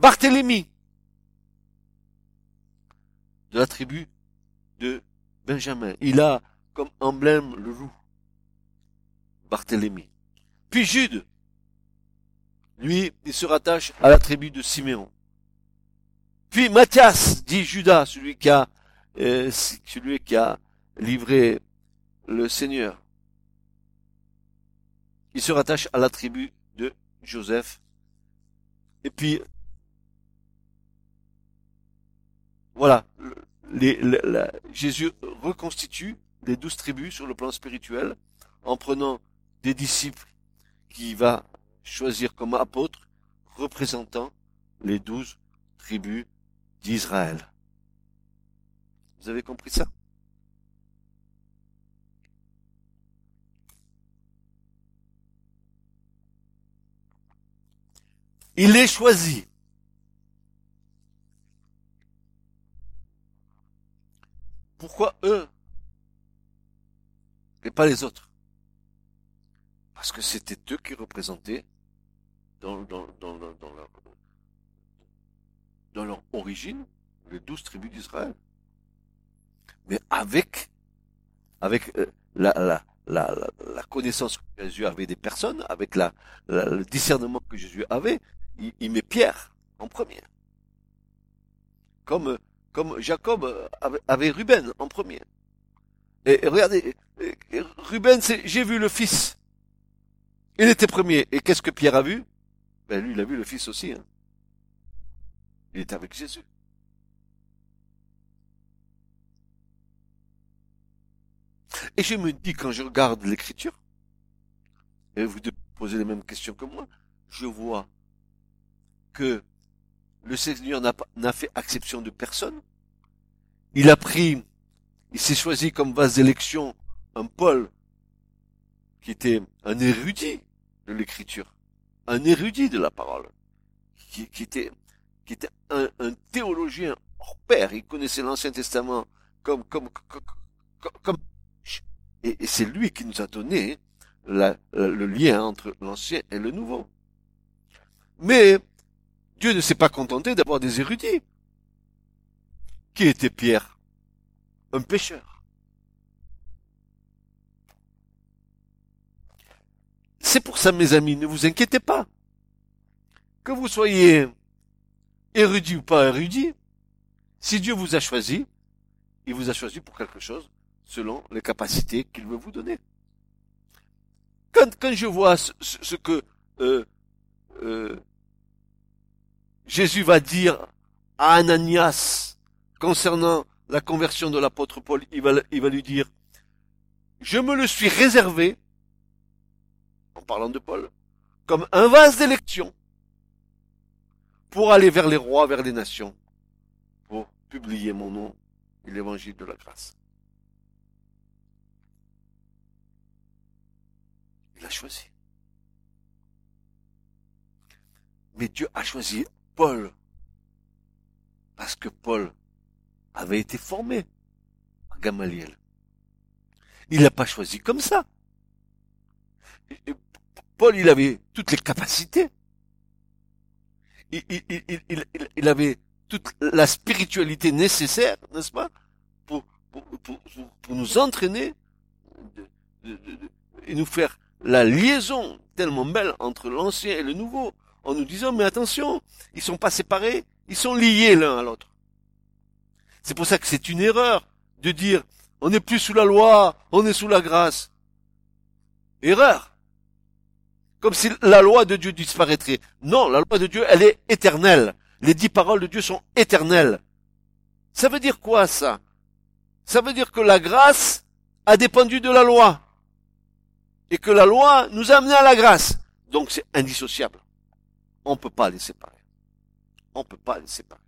Barthélemy, de la tribu de Benjamin. Il a comme emblème le loup. Barthélemy. Puis Jude, lui, il se rattache à la tribu de Siméon. Puis Matthias, dit Judas, celui qui a, euh, celui qui a livré le Seigneur. Il se rattache à la tribu de Joseph. Et puis Voilà, Jésus reconstitue les douze tribus sur le plan spirituel en prenant des disciples qui va choisir comme apôtres représentant les douze tribus d'Israël. Vous avez compris ça? Il est choisi. Pourquoi eux et pas les autres? Parce que c'était eux qui représentaient dans, leur, origine les douze tribus d'Israël. Mais avec, avec euh, la, la, connaissance que Jésus avait des personnes, avec le discernement que Jésus avait, il, met Pierre en première. Comme comme Jacob avait Ruben en premier. Et, regardez, Ruben, c'est j'ai vu le fils. Il était premier. Et qu'est-ce que Pierre a vu? Ben lui, il a vu le fils aussi. Hein. Il était avec Jésus. Et je me dis, quand je regarde l'écriture, et vous posez les mêmes questions que moi, je vois que le Seigneur n'a fait exception de personne. Il a pris, il s'est choisi comme base d'élection un Paul qui était un érudit l'écriture, un érudit de la parole, qui, était, qui était un, théologien hors pair. Il connaissait l'Ancien Testament comme, comme, comme, comme et, c'est lui qui nous a donné le lien entre l'Ancien et le Nouveau. Mais Dieu ne s'est pas contenté d'avoir des érudits. Qui était Pierre Un pécheur. C'est pour ça, mes amis, ne vous inquiétez pas. Que vous soyez érudit ou pas érudit, si Dieu vous a choisi, il vous a choisi pour quelque chose selon les capacités qu'il veut vous donner. Quand, quand je vois ce, que euh, euh, Jésus va dire à Ananias concernant la conversion de l'apôtre Paul, il va, il va lui dire, je me le suis réservé, en parlant de Paul, comme un vase d'élection pour aller vers les rois, vers les nations, pour publier mon nom et l'évangile de la grâce. Il a choisi. Mais Dieu a choisi Paul parce que Paul avait été formé à Gamaliel. Il l'a pas choisi comme ça. Paul, il avait toutes les capacités. Il, avait toute la spiritualité nécessaire, n'est-ce pas, pour, pour, nous entraîner et nous faire la liaison tellement belle entre l'ancien et le nouveau, en nous disant, mais attention, ils sont pas séparés, ils sont liés l'un à l'autre. C'est pour ça que c'est une erreur de dire, on n'est plus sous la loi, on est sous la grâce. Erreur. Comme si la loi de Dieu disparaîtrait. Non, la loi de Dieu, elle est éternelle. Les dix paroles de Dieu sont éternelles. Ça veut dire quoi ça? Ça veut dire que la grâce a dépendu de la loi. Et que la loi nous a amené à la grâce. Donc c'est indissociable. On ne peut pas les séparer. On ne peut pas les séparer.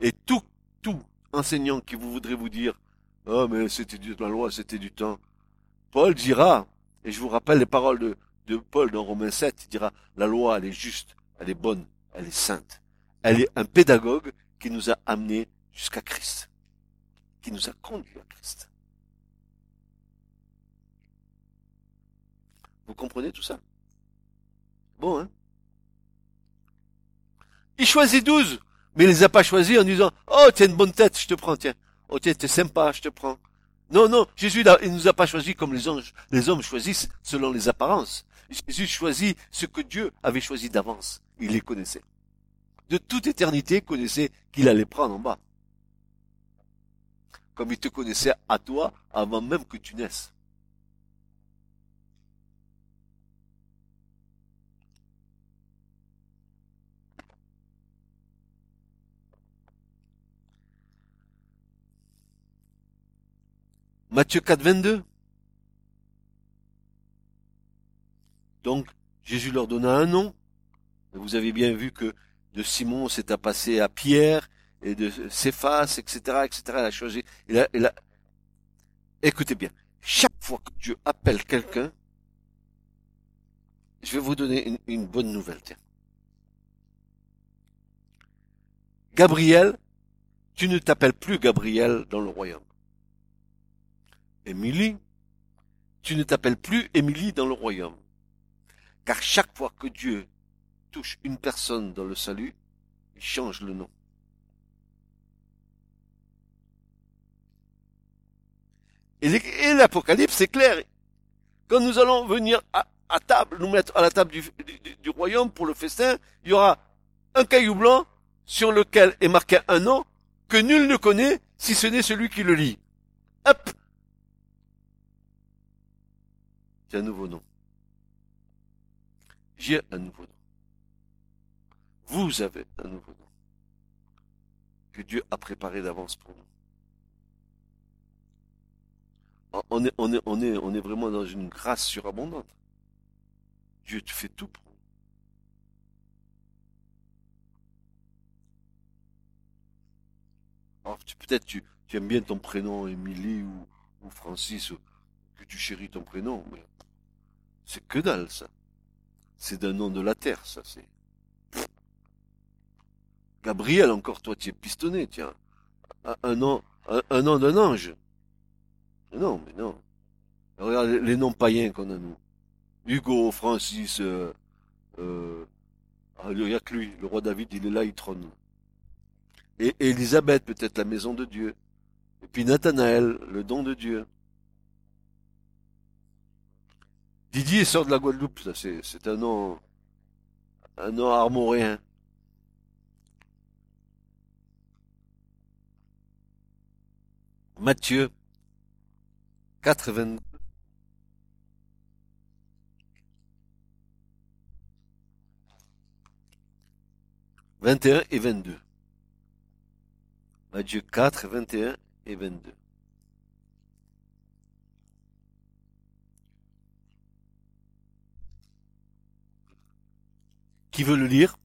Et tout, tout enseignant qui vous voudrait vous dire, oh mais c'était de la loi, c'était du temps. Paul dira, et je vous rappelle les paroles de, de Paul dans Romains 7, il dira, la loi, elle est juste, elle est bonne, elle est sainte. Elle est un pédagogue qui nous a amenés jusqu'à Christ, qui nous a conduits à Christ. Vous comprenez tout ça? Bon, hein? Il choisit douze, mais il les a pas choisis en disant, oh, tu as une bonne tête, je te prends, tiens. Oh, tiens, t'es sympa, je te prends. Non, non, Jésus, il nous a pas choisi comme les, anges, les hommes choisissent selon les apparences. Jésus choisit ce que Dieu avait choisi d'avance. Il les connaissait. De toute éternité, connaissait qu'il allait prendre en bas. Comme il te connaissait à toi avant même que tu naisses. Matthieu 4, 22. Donc, Jésus leur donna un nom. Vous avez bien vu que de Simon, c'est à passer à Pierre, et de Céphas, etc., etc., a choisi. Écoutez bien. Chaque fois que Dieu appelle quelqu'un, je vais vous donner une, bonne nouvelle. Gabriel, tu ne t'appelles plus Gabriel dans le royaume. Émilie, tu ne t'appelles plus Émilie dans le royaume. Car chaque fois que Dieu touche une personne dans le salut, il change le nom. Et l'Apocalypse, c'est clair. Quand nous allons venir à, table, nous mettre à la table du, du, royaume pour le festin, il y aura un caillou blanc sur lequel est marqué un nom que nul ne connaît si ce n'est celui qui le lit. Hop, un nouveau nom. J'ai un nouveau nom. Vous avez un nouveau nom. Que Dieu a préparé d'avance pour nous. On est, on est, on est, on est vraiment dans une grâce surabondante. Dieu te fait tout pour nous. Peut-être tu, tu aimes bien ton prénom, Émilie ou, Francis, que tu chéris ton prénom, c'est que dalle, ça. C'est d'un nom de la terre, ça, c'est. Gabriel, encore toi, tu es pistonné, tiens. Un, nom, un, nom d'un ange. Non, mais non. Regarde les, noms païens qu'on a, nous. Hugo, Francis, euh, euh, ah, il n'y a que lui, le roi David, il est là, il trône. Et, et Élisabeth, peut-être la maison de Dieu. Et puis Nathanaël, le don de Dieu. Didier sort de la Guadeloupe, c'est un nom, un nom armorien. Matthieu 82. 21 et 22. Matthieu 4, 21 et 22. Qui veut le lire?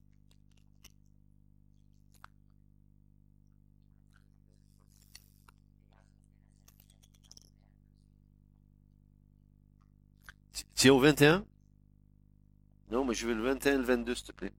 C'est au 21 Non, mais je veux le 21 et le 22, s'il te plaît.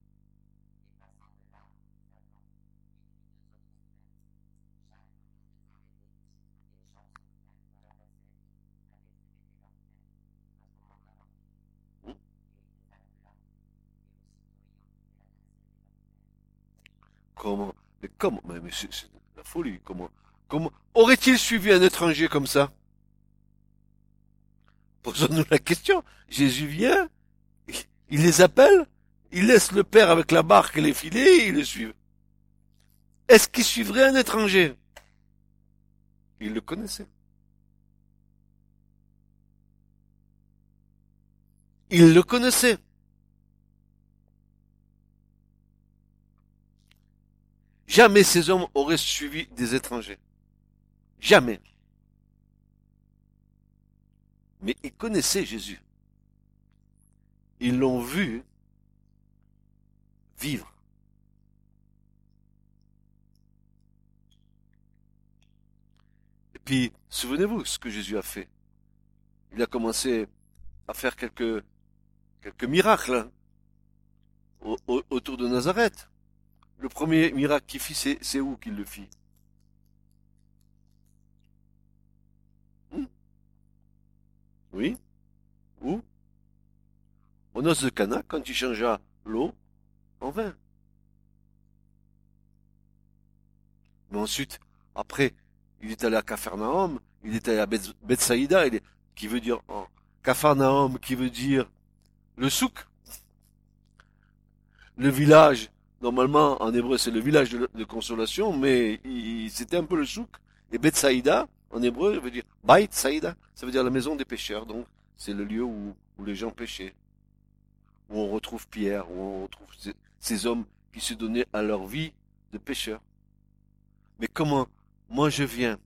Comment Mais comment Mais, c'est c'est la folie. Comment Comment aurait-il suivi un étranger comme ça? Posons-nous la question. Jésus vient, il les appelle, il laisse le père avec la barque et les filets, et il le suit. Est-ce qu'il suivrait un étranger? Il le connaissait. Il le connaissait. Jamais ces hommes auraient suivi des étrangers. Jamais. Mais ils connaissaient Jésus. Ils l'ont vu vivre. Et puis, souvenez-vous ce que Jésus a fait. Il a commencé à faire quelques, quelques miracles hein, au- au- autour de Nazareth. Le premier miracle qu'il fit, c'est, où qu'il le fit Hmm Oui Où Au noces de Cana, quand il changea l'eau en vin. Mais ensuite, après, il est allé à Capharnaüm, il est allé à Beth- Bethsaïda, qui veut dire Capharnaüm, qui veut dire le souk, le village. Normalement, en hébreu, c'est le village de, consolation, mais c'était un peu le souk. Et Bethsaïda, en hébreu, veut dire Bait Saïda, ça veut dire la maison des pêcheurs. Donc, c'est le lieu où, où les gens pêchaient, où on retrouve Pierre, où on retrouve ces, ces hommes qui se donnaient à leur vie de pêcheurs. Mais comment moi je viens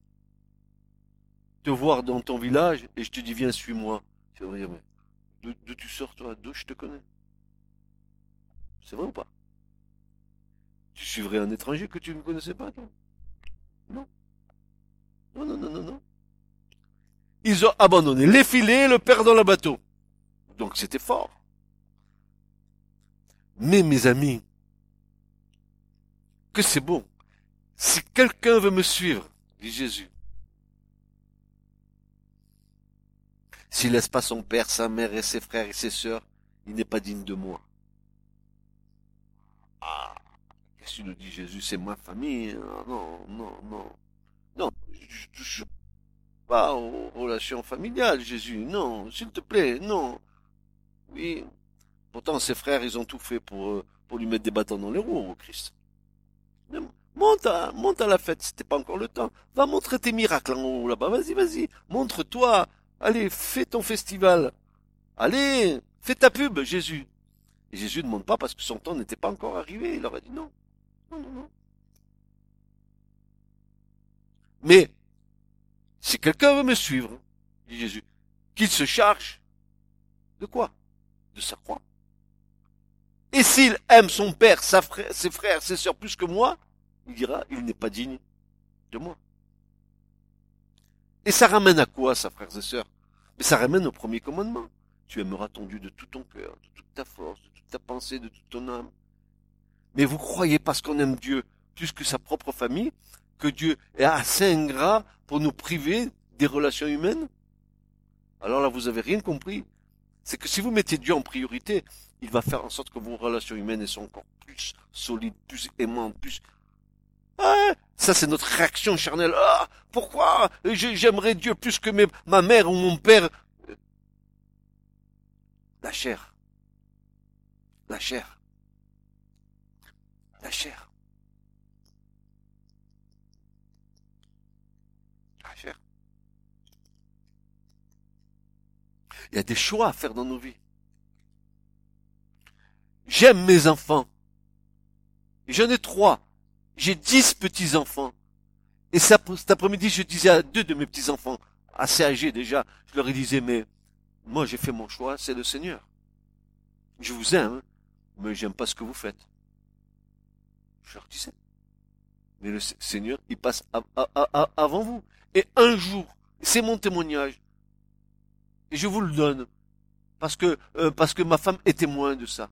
te voir dans ton village et je te dis viens suis-moi. Tu vas me dire mais d'où tu sors toi? D'où je te connais? C'est vrai ou pas? Tu suivrais un étranger que tu ne connaissais pas Non. Non, non, non, non, non. Ils ont abandonné les filets et le père dans le bateau. Donc c'était fort. Mais mes amis, que c'est bon. Si quelqu'un veut me suivre, dit Jésus, s'il laisse pas son père, sa mère et ses frères et ses sœurs, il n'est pas digne de moi. Ah, qu'est-ce que nous dit Jésus C'est ma famille. Ah, Non, non, non. Non, je touche pas aux relations familiales, Jésus. Non, s'il te plaît, non. Oui. Pourtant, ses frères, ils ont tout fait pour, euh, lui mettre des bâtons dans les roues au Christ. Monte à, monte à la fête, c'était pas encore le temps. Va montrer tes miracles en haut là-bas. Vas-y, vas-y. Montre-toi. Allez, fais ton festival. Allez, fais ta pub, Jésus. Et Jésus ne demande pas parce que son temps n'était pas encore arrivé. Il leur a dit non. Mais, si quelqu'un veut me suivre, dit Jésus, qu'il se charge de quoi? De sa croix. Et s'il aime son père, sa ses frères, ses sœurs plus que moi, il dira, il n'est pas digne de moi. Et ça ramène à quoi, ça, frères et sœurs? Mais ça ramène au premier commandement. Tu aimeras ton Dieu de tout ton cœur, de toute ta force, de toute ta pensée, de toute ton âme. Mais vous croyez parce qu'on aime Dieu plus que sa propre famille, que Dieu est assez ingrat pour nous priver des relations humaines? Alors là, vous avez rien compris. C'est que si vous mettez Dieu en priorité, il va faire en sorte que vos relations humaines elles sont encore plus solides, plus aimantes, plus... Ah, ça c'est notre réaction charnelle. Ah, pourquoi J'ai- J'aimerais Dieu plus que ma mère ou mon père? La chair. La chair. La chair. La chair. Il y a des choix à faire dans nos vies. J'aime mes enfants. J'en ai trois. J'ai dix petits-enfants. Et cet après-midi, je disais à deux de mes petits-enfants, assez âgés déjà, je leur disais, mais moi j'ai fait mon choix, c'est le Seigneur. Je vous aime, mais j'aime pas ce que vous faites. Je leur disais. Mais le Seigneur, il passe avant vous. Et un jour, c'est mon témoignage. Et je vous le donne. Parce que, euh, parce que ma femme est témoin de ça.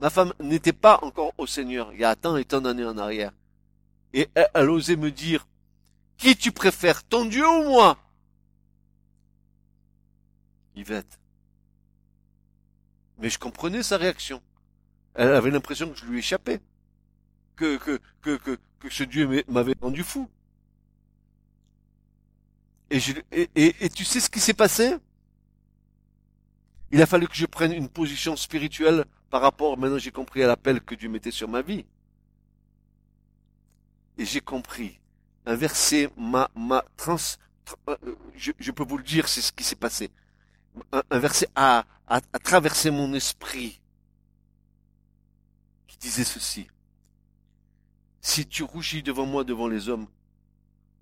Ma femme n'était pas encore au Seigneur il y a tant et tant d'années en arrière. Et elle, elle osait me dire, qui tu préfères, ton Dieu ou moi? Yvette. Mais je comprenais sa réaction. Elle avait l'impression que je lui échappais. Que, que, que, que, que ce Dieu m'avait rendu fou. Et, je, et, et, tu sais ce qui s'est passé? Il a fallu que je prenne une position spirituelle par rapport, maintenant j'ai compris à l'appel que Dieu mettait sur ma vie. Et j'ai compris. Un verset m'a, m'a trans, euh, je, je peux vous le dire, c'est ce qui s'est passé un, verset a, a, traversé mon esprit qui disait ceci. Si tu rougis devant moi, devant les hommes,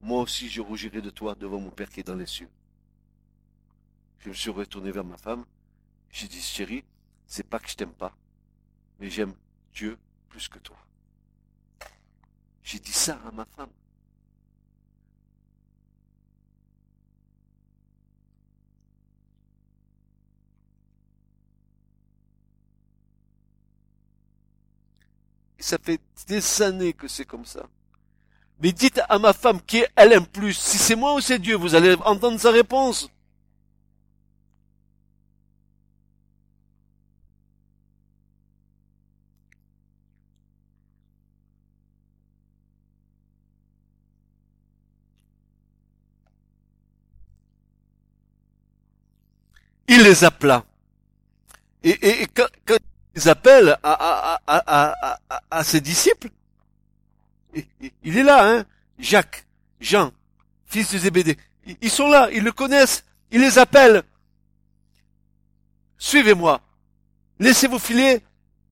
moi aussi je rougirai de toi devant mon Père qui est dans les cieux. Je me suis retourné vers ma femme. J'ai dit, chérie, c'est pas que je t'aime pas, mais j'aime Dieu plus que toi. J'ai dit ça à ma femme. Ça fait des années que c'est comme ça. Mais dites à ma femme qui elle aime plus, si c'est moi ou c'est Dieu, vous allez entendre sa réponse. Il les appela. Et, et, et quand, les appelle à, ses disciples. Il est là, hein Jacques, Jean, fils de Zébédée. Ils sont là, ils le connaissent, il les appelle. Suivez-moi. Laissez vos filets.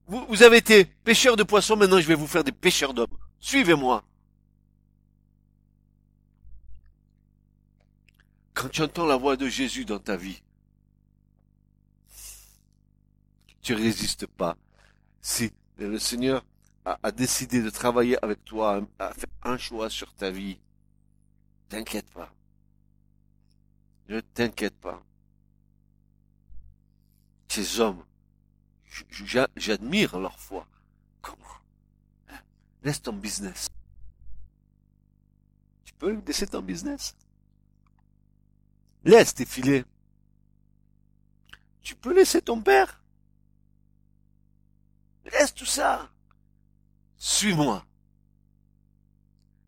Vous, vous avez été pêcheurs de poissons, maintenant je vais vous faire des pêcheurs d'hommes. Suivez-moi. Quand tu entends la voix de Jésus dans ta vie, tu résistes pas. Si le Seigneur a, décidé de travailler avec toi, a fait un choix sur ta vie, t'inquiète pas. Ne t'inquiète pas. Ces hommes, j'admire leur foi. Hein? Laisse ton business. Tu peux laisser ton business? Laisse tes filets. Tu peux laisser ton père? Laisse tout ça? Suis-moi.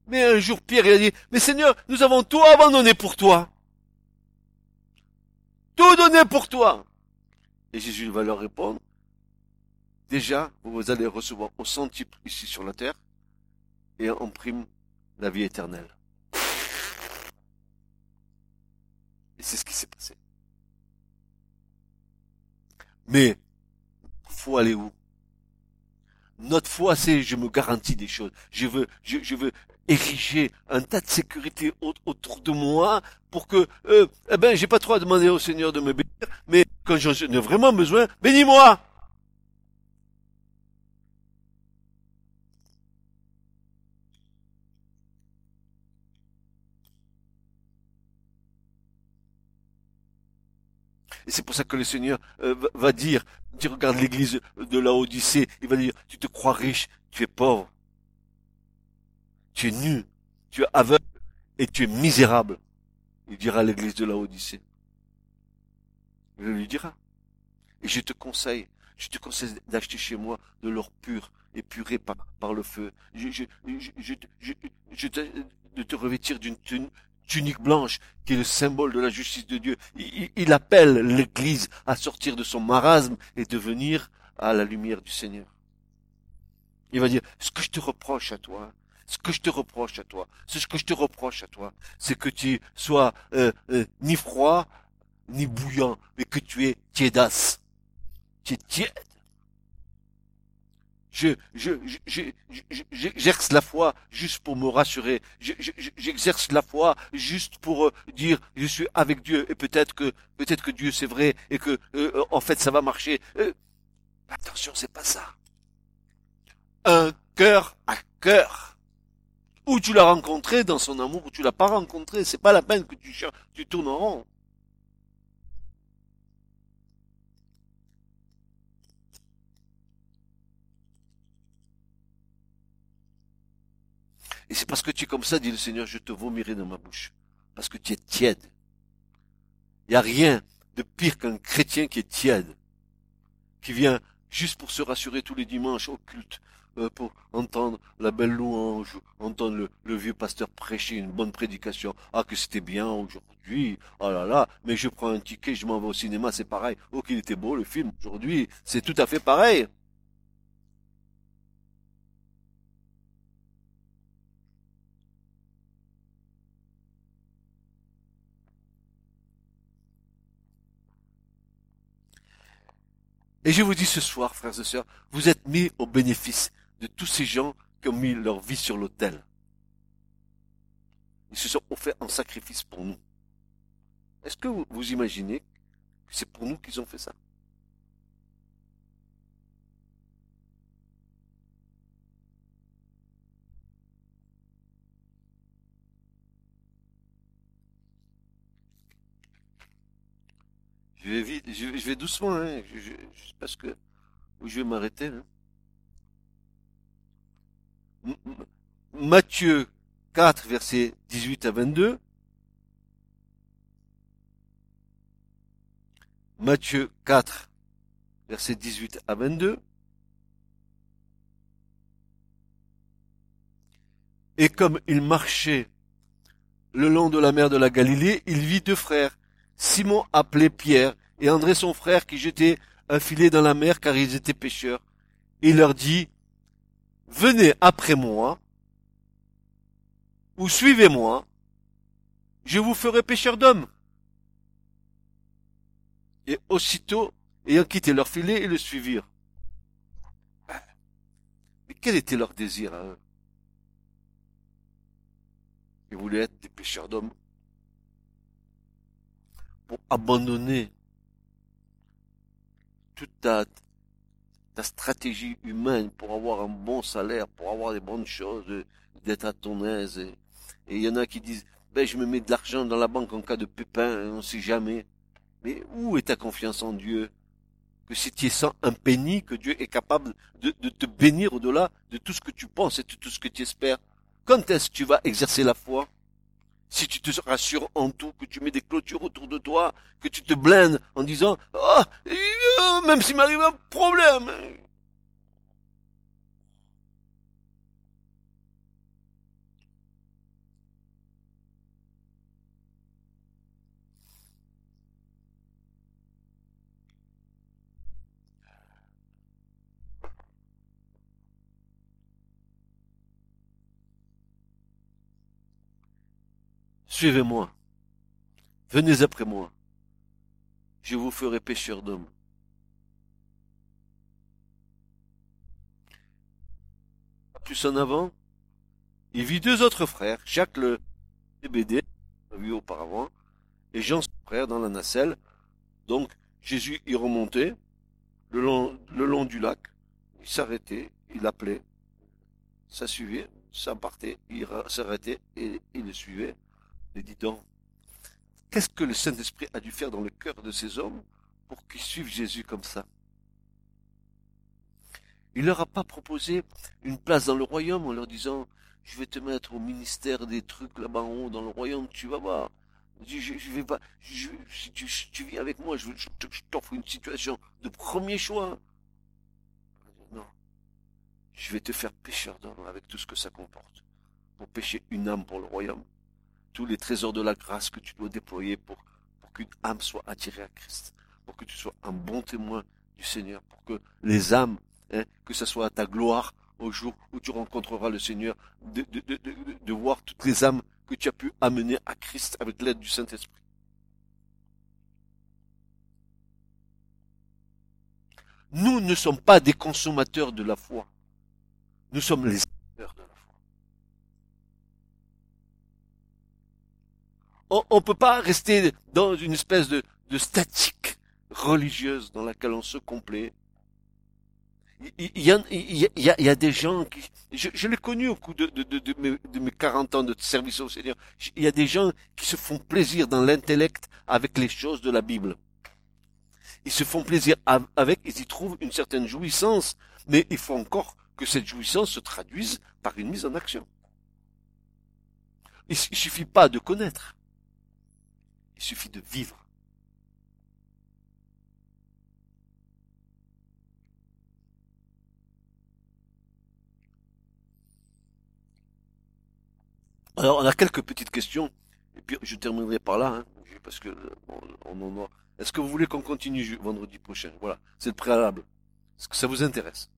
Mais un jour, Pierre, a dit, mais Seigneur, nous avons tout abandonné pour toi. Tout donné pour toi. Et Jésus va leur répondre, déjà, vous allez recevoir au centuple ici sur la terre, et en prime la vie éternelle. Et c'est ce qui s'est passé. Mais, faut aller où? Notre foi, c'est je me garantis des choses. Je veux, je, veux ériger un tas de sécurité autour de moi pour que, euh, eh ben, j'ai pas trop à demander au Seigneur de me bénir, mais quand j'en ai vraiment besoin, bénis-moi. Et c'est pour ça que le Seigneur euh, va dire, tu regardes l'église de la Odyssée, il va dire, tu te crois riche, tu es pauvre. Tu es nu, tu es aveugle et tu es misérable. Il dira à l'église de la Odyssée. Il lui dira. Et je te conseille, je te conseille d'acheter chez moi de l'or pur, épuré par, par le feu. Je, je, je, de te revêtir d'une tunique blanche, qui est le symbole de la justice de Dieu. Il, appelle l'Église à sortir de son marasme et de venir à la lumière du Seigneur. Il va dire, ce que je te reproche à toi, ce que je te reproche à toi, ce que je te reproche à toi, c'est que tu sois euh, euh, ni froid, ni bouillant, mais que tu es tiédasse. Je, je, j'exerce la foi juste pour me rassurer. J'exerce la foi juste pour euh, dire je suis avec Dieu et peut-être que peut-être que Dieu c'est vrai et que euh, en fait ça va marcher. Euh, attention, c'est pas ça. Un cœur à cœur. Où tu l'as rencontré dans son amour, ou tu l'as pas rencontré, c'est pas la peine que tu, tu tournes en rond. Et c'est parce que tu es comme ça, dit le Seigneur, je te vomirai dans ma bouche. Parce que tu es tiède. Il n'y a rien de pire qu'un chrétien qui est tiède. Qui vient juste pour se rassurer tous les dimanches au culte, euh, pour entendre la belle louange, entendre le, vieux pasteur prêcher une bonne prédication. Ah, que c'était bien aujourd'hui. Oh là là. Mais je prends un ticket, je m'en vais au cinéma, c'est pareil. Oh, qu'il était beau le film aujourd'hui. C'est tout à fait pareil. Et je vous dis ce soir, frères et sœurs, vous êtes mis au bénéfice de tous ces gens qui ont mis leur vie sur l'autel. Ils se sont offerts en sacrifice pour nous. Est-ce que vous, vous imaginez que c'est pour nous qu'ils ont fait ça? Je vais vite, je, vais doucement, hein, parce que je vais m'arrêter. Matthieu 4, versets 18 à 22. Matthieu 4, versets 18 à 22. Et comme il marchait le long de la mer de la Galilée, il vit deux frères, Simon appelé Pierre et André son frère qui jetaient un filet dans la mer car ils étaient pêcheurs. Il leur dit, venez après moi, ou suivez-moi, je vous ferai pêcheur d'hommes. Et aussitôt, ayant quitté leur filet, ils le suivirent. Mais quel était leur désir à eux? Ils voulaient être des pêcheurs d'hommes pour abandonner toute ta, stratégie humaine pour avoir un bon salaire, pour avoir des bonnes choses, d'être à ton aise. Et il y en a qui disent, ben je me mets de l'argent dans la banque en cas de pépin, on ne sait jamais. Mais où est ta confiance en Dieu? Que si tu es sans un péni, que Dieu est capable de te bénir au-delà de tout ce que tu penses et de tout ce que tu espères. Quand est-ce que tu vas exercer la foi? Si tu te rassures en tout, que tu mets des clôtures autour de toi, que tu te blindes en disant, oh, même s'il m'arrive un problème. Suivez-moi. Venez après moi. Je vous ferai pêcheur d'hommes. Plus en avant, il vit deux autres frères, Jacques le BD, vu auparavant, et Jean son frère dans la nacelle. Donc Jésus y remontait le long, le long du lac, il s'arrêtait, il appelait, ça suivait, ça partait, il s'arrêtait et il le suivait. Mais dis donc, qu'est-ce que le Saint-Esprit a dû faire dans le cœur de ces hommes pour qu'ils suivent Jésus comme ça? Il leur a pas proposé une place dans le royaume en leur disant je vais te mettre au ministère des trucs là-bas en haut dans le royaume, tu vas voir. Je, vais pas, tu, viens avec moi, je, je t'offre une situation de premier choix. Non. Je vais te faire pécheur d'homme avec tout ce que ça comporte. Pour pécher une âme pour le royaume tous les trésors de la grâce que tu dois déployer pour, qu'une âme soit attirée à Christ, pour que tu sois un bon témoin du Seigneur, pour que les âmes, hein, que ce soit à ta gloire au jour où tu rencontreras le Seigneur, de, voir toutes les âmes que tu as pu amener à Christ avec l'aide du Saint-Esprit. Nous ne sommes pas des consommateurs de la foi. Nous sommes les de la foi. On ne peut pas rester dans une espèce de, de statique religieuse dans laquelle on se complaît. Il y, a, il, y a, il y a des gens qui... Je, je l'ai connu au cours de, de, de, de, mes, de mes 40 ans de service au Seigneur. Il y a des gens qui se font plaisir dans l'intellect avec les choses de la Bible. Ils se font plaisir avec, ils y trouvent une certaine jouissance, mais il faut encore que cette jouissance se traduise par une mise en action. Il, il suffit pas de connaître. Il suffit de vivre. Alors, on a quelques petites questions, et puis je terminerai par là, hein, parce que on en a. Est-ce que vous voulez qu'on continue vendredi prochain? Voilà, c'est le préalable. Est-ce que ça vous intéresse?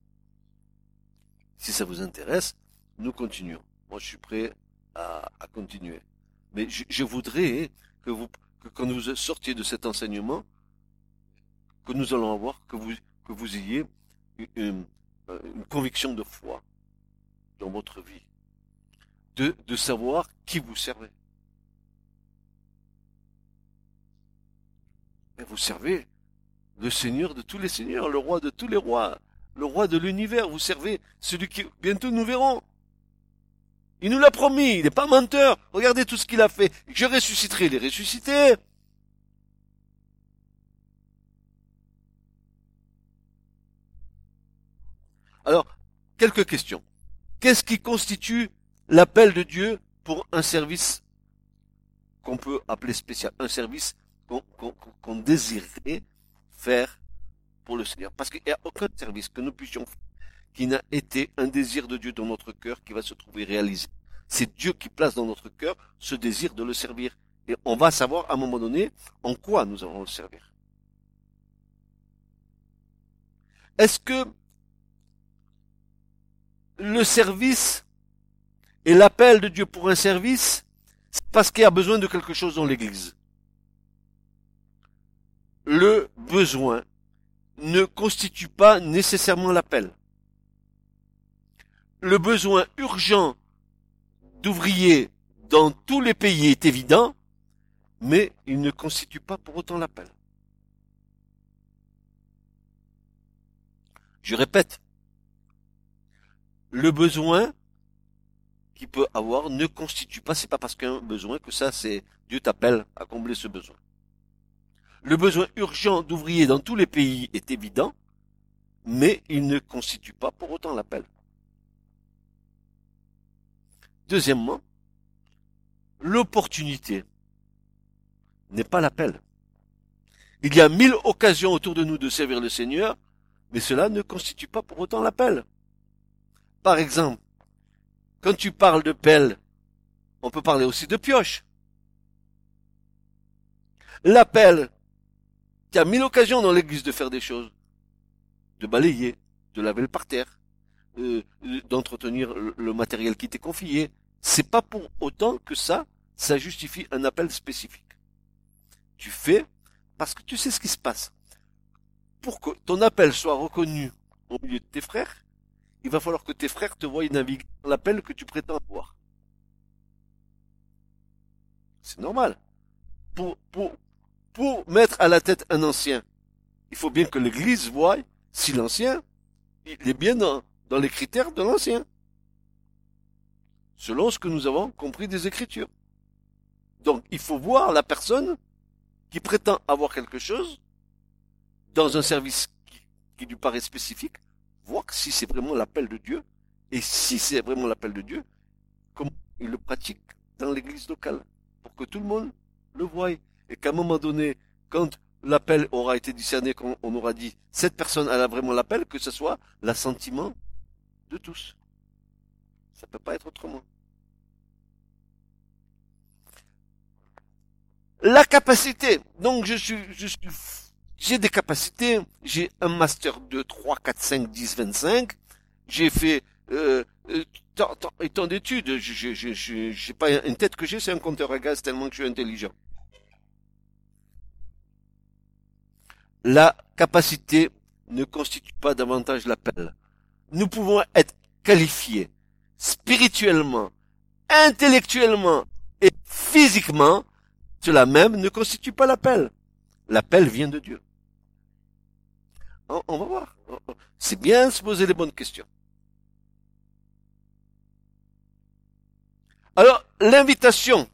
Si ça vous intéresse, nous continuons. Moi, je suis prêt à, continuer. Mais je, voudrais que vous, que quand vous sortiez de cet enseignement, que nous allons avoir, que vous, que vous ayez une, une conviction de foi dans votre vie de, savoir qui vous servez. Vous servez le Seigneur de tous les seigneurs, le roi de tous les rois, le roi de l'univers. Vous servez celui qui, bientôt nous verrons. Il nous l'a promis, il n'est pas menteur. Regardez tout ce qu'il a fait. Je ressusciterai, il est ressuscité. Alors, quelques questions. Qu'est-ce qui constitue l'appel de Dieu pour un service qu'on peut appeler spécial, un service qu'on désirait faire pour le Seigneur. Parce qu'il n'y a aucun service que nous puissions faire qui n'a été un désir de Dieu dans notre cœur qui va se trouver réalisé. C'est Dieu qui place dans notre cœur ce désir de le servir. Et on va savoir à un moment donné en quoi nous allons le servir. Est-ce que le service et l'appel de Dieu pour un service, c'est parce qu'il y a besoin de quelque chose dans l'Église? Le besoin ne constitue pas nécessairement l'appel. Le besoin urgent d'ouvriers dans tous les pays est évident, mais il ne constitue pas pour autant l'appel. Je répète, le besoin qui peut avoir ne constitue pas, c'est pas parce qu'il y a un besoin que ça c'est Dieu t'appelle à combler ce besoin. Le besoin urgent d'ouvriers dans tous les pays est évident, mais il ne constitue pas pour autant l'appel. Deuxièmement, l'opportunité n'est pas l'appel. Il y a mille occasions autour de nous de servir le Seigneur, mais cela ne constitue pas pour autant l'appel. Par exemple, quand tu parles de pelle, on peut parler aussi de pioche. La pelle, tu as mille occasions dans l'église de faire des choses. De balayer, de laver le parterre, euh, d'entretenir le matériel qui t'est confié. C'est pas pour autant que ça, ça justifie un appel spécifique. Tu fais parce que tu sais ce qui se passe. Pour que ton appel soit reconnu au milieu de tes frères, il va falloir que tes frères te voient naviguer dans l'appel que tu prétends avoir. C'est normal. Pour, pour, pour mettre à la tête un ancien, il faut bien que l'Église voie si l'ancien, il est bien dans, dans les critères de l'ancien. Selon ce que nous avons compris des Écritures. Donc, il faut voir la personne qui prétend avoir quelque chose dans un service qui, lui paraît spécifique voir si c'est vraiment l'appel de Dieu, et si c'est vraiment l'appel de Dieu, comment il le pratique dans l'église locale, pour que tout le monde le voie, et qu'à un moment donné, quand l'appel aura été discerné, qu'on on aura dit, cette personne elle a vraiment l'appel, que ce soit l'assentiment de tous. Ça peut pas être autrement. La capacité. Donc je suis, je suis j'ai des capacités, j'ai un master de 3, 4, 5, 10, 25, j'ai fait euh, euh tant, d'études, je je pas une tête que j'ai, c'est un compteur à gaz tellement que je suis intelligent. La capacité ne constitue pas davantage l'appel. Nous pouvons être qualifié spirituellement, intellectuellement et physiquement, cela même ne constitue pas l'appel. L'appel vient de Dieu. On, va voir. C'est bien se poser les bonnes questions. Alors, l'invitation.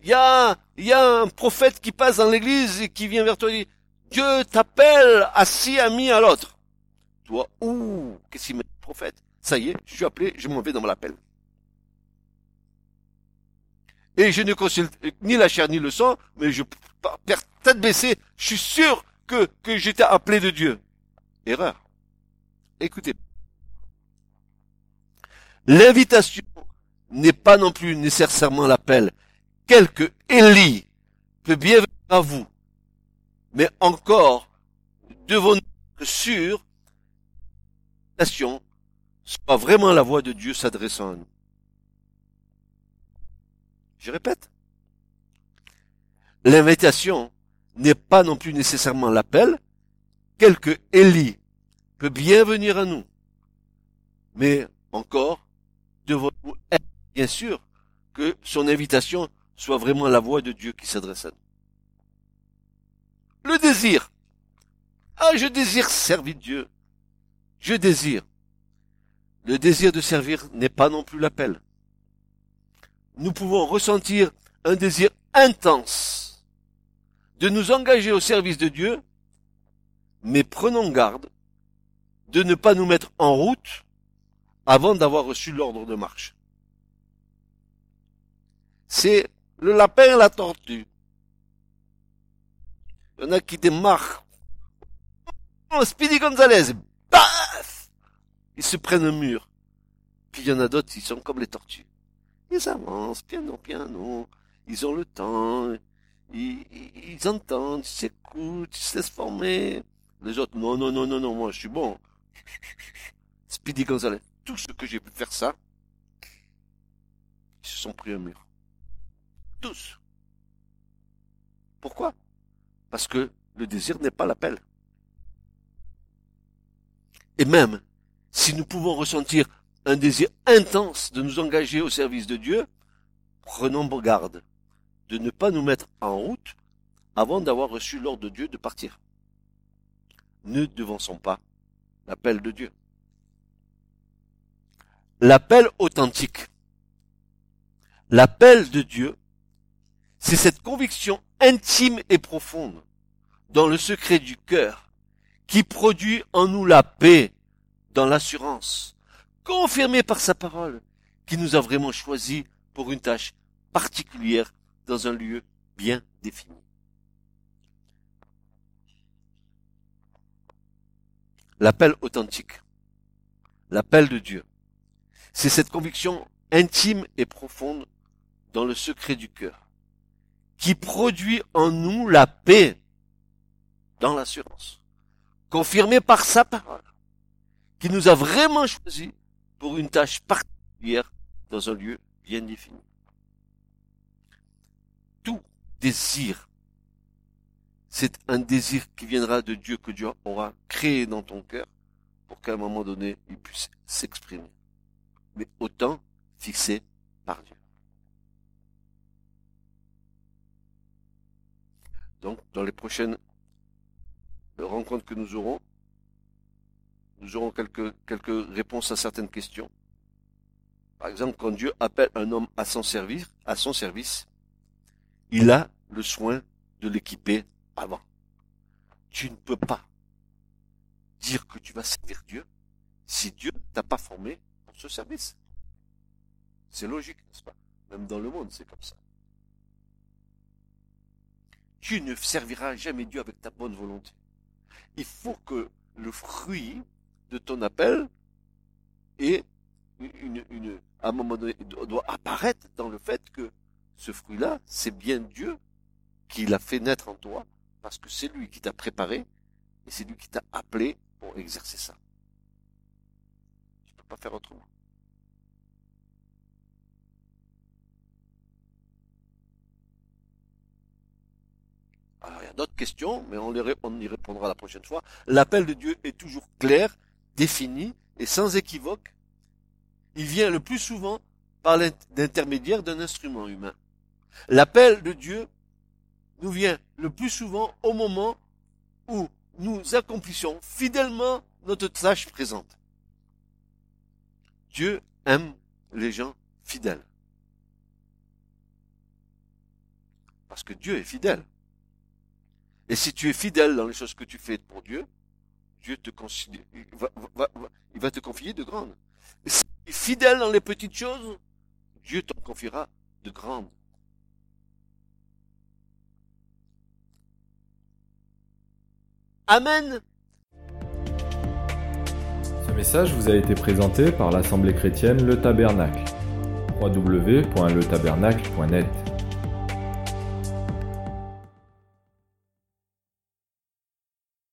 Il y a, un prophète qui passe dans l'église et qui vient vers toi et dit, Dieu t'appelle assis ami à l'autre. Toi, ouh, qu'est-ce qu'il met, prophète? Ça y est, je suis appelé, je m'en vais dans l'appel. Et je ne consulte ni la chair ni le sang, mais je perds tête baissée, je suis sûr que, que j'étais appelé de Dieu. Erreur. Écoutez. L'invitation n'est pas non plus nécessairement l'appel. Quelque Élie peut bien venir à vous. Mais encore, devons-nous être sûrs soit vraiment la voix de Dieu s'adressant à nous. Je répète. L'invitation n'est pas non plus nécessairement l'appel. Quelque Élie peut bien venir à nous. Mais encore, devons-nous être bien sûr que son invitation soit vraiment la voix de Dieu qui s'adresse à nous. Le désir. Ah, je désire servir Dieu. Je désire. Le désir de servir n'est pas non plus l'appel. Nous pouvons ressentir un désir intense de nous engager au service de Dieu, mais prenons garde de ne pas nous mettre en route avant d'avoir reçu l'ordre de marche. C'est le lapin et la tortue. Il y en a qui démarrent. Oh, Speedy Gonzalez, paf Ils se prennent un mur. Puis il y en a d'autres, ils sont comme les tortues. Ils avancent, piano, piano. Ils ont le temps. Ils, entendent, ils s'écoutent, ils se laissent former. Les autres, non, non, non, non, non, moi je suis bon. Speedy Gonzalez tout ce que j'ai pu faire ça, ils se sont pris un mur. Tous. Pourquoi? Parce que le désir n'est pas l'appel. Et même si nous pouvons ressentir un désir intense de nous engager au service de Dieu, prenons garde de ne pas nous mettre en route avant d'avoir reçu l'ordre de Dieu de partir. Ne devançons pas l'appel de Dieu. L'appel authentique. L'appel de Dieu, c'est cette conviction intime et profonde dans le secret du cœur qui produit en nous la paix dans l'assurance, confirmée par sa parole, qui nous a vraiment choisis pour une tâche particulière dans un lieu bien défini. L'appel authentique. L'appel de Dieu. C'est cette conviction intime et profonde dans le secret du cœur qui produit en nous la paix dans l'assurance, confirmée par sa parole, qui nous a vraiment choisis pour une tâche particulière dans un lieu bien défini. Tout désir, c'est un désir qui viendra de Dieu que Dieu aura créé dans ton cœur pour qu'à un moment donné, il puisse s'exprimer mais autant fixé par Dieu. Donc, dans les prochaines rencontres que nous aurons, nous aurons quelques, quelques réponses à certaines questions. Par exemple, quand Dieu appelle un homme à son service, à son service, il a le soin de l'équiper avant. Tu ne peux pas dire que tu vas servir Dieu si Dieu t'a pas formé ce service. C'est logique, n'est-ce pas? Même dans le monde, c'est comme ça. Tu ne serviras jamais Dieu avec ta bonne volonté. Il faut que le fruit de ton appel et une, une, à un moment donné, doit apparaître dans le fait que ce fruit-là, c'est bien Dieu qui l'a fait naître en toi, parce que c'est lui qui t'a préparé et c'est lui qui t'a appelé pour exercer ça pas faire autrement. Alors, il y a d'autres questions, mais on y répondra la prochaine fois. L'appel de Dieu est toujours clair, défini et sans équivoque il vient le plus souvent par l'intermédiaire d'un instrument humain. L'appel de Dieu nous vient le plus souvent au moment où nous accomplissons fidèlement notre tâche présente. Dieu aime les gens fidèles. Parce que Dieu est fidèle. Et si tu es fidèle dans les choses que tu fais pour Dieu, Dieu te considère, il va, te confier de grandes. Si fidèle dans les petites choses, Dieu t'en confiera de grandes. Amen. Ce message vous a été présenté par l'Assemblée chrétienne Le Tabernacle. www.letabernacle.net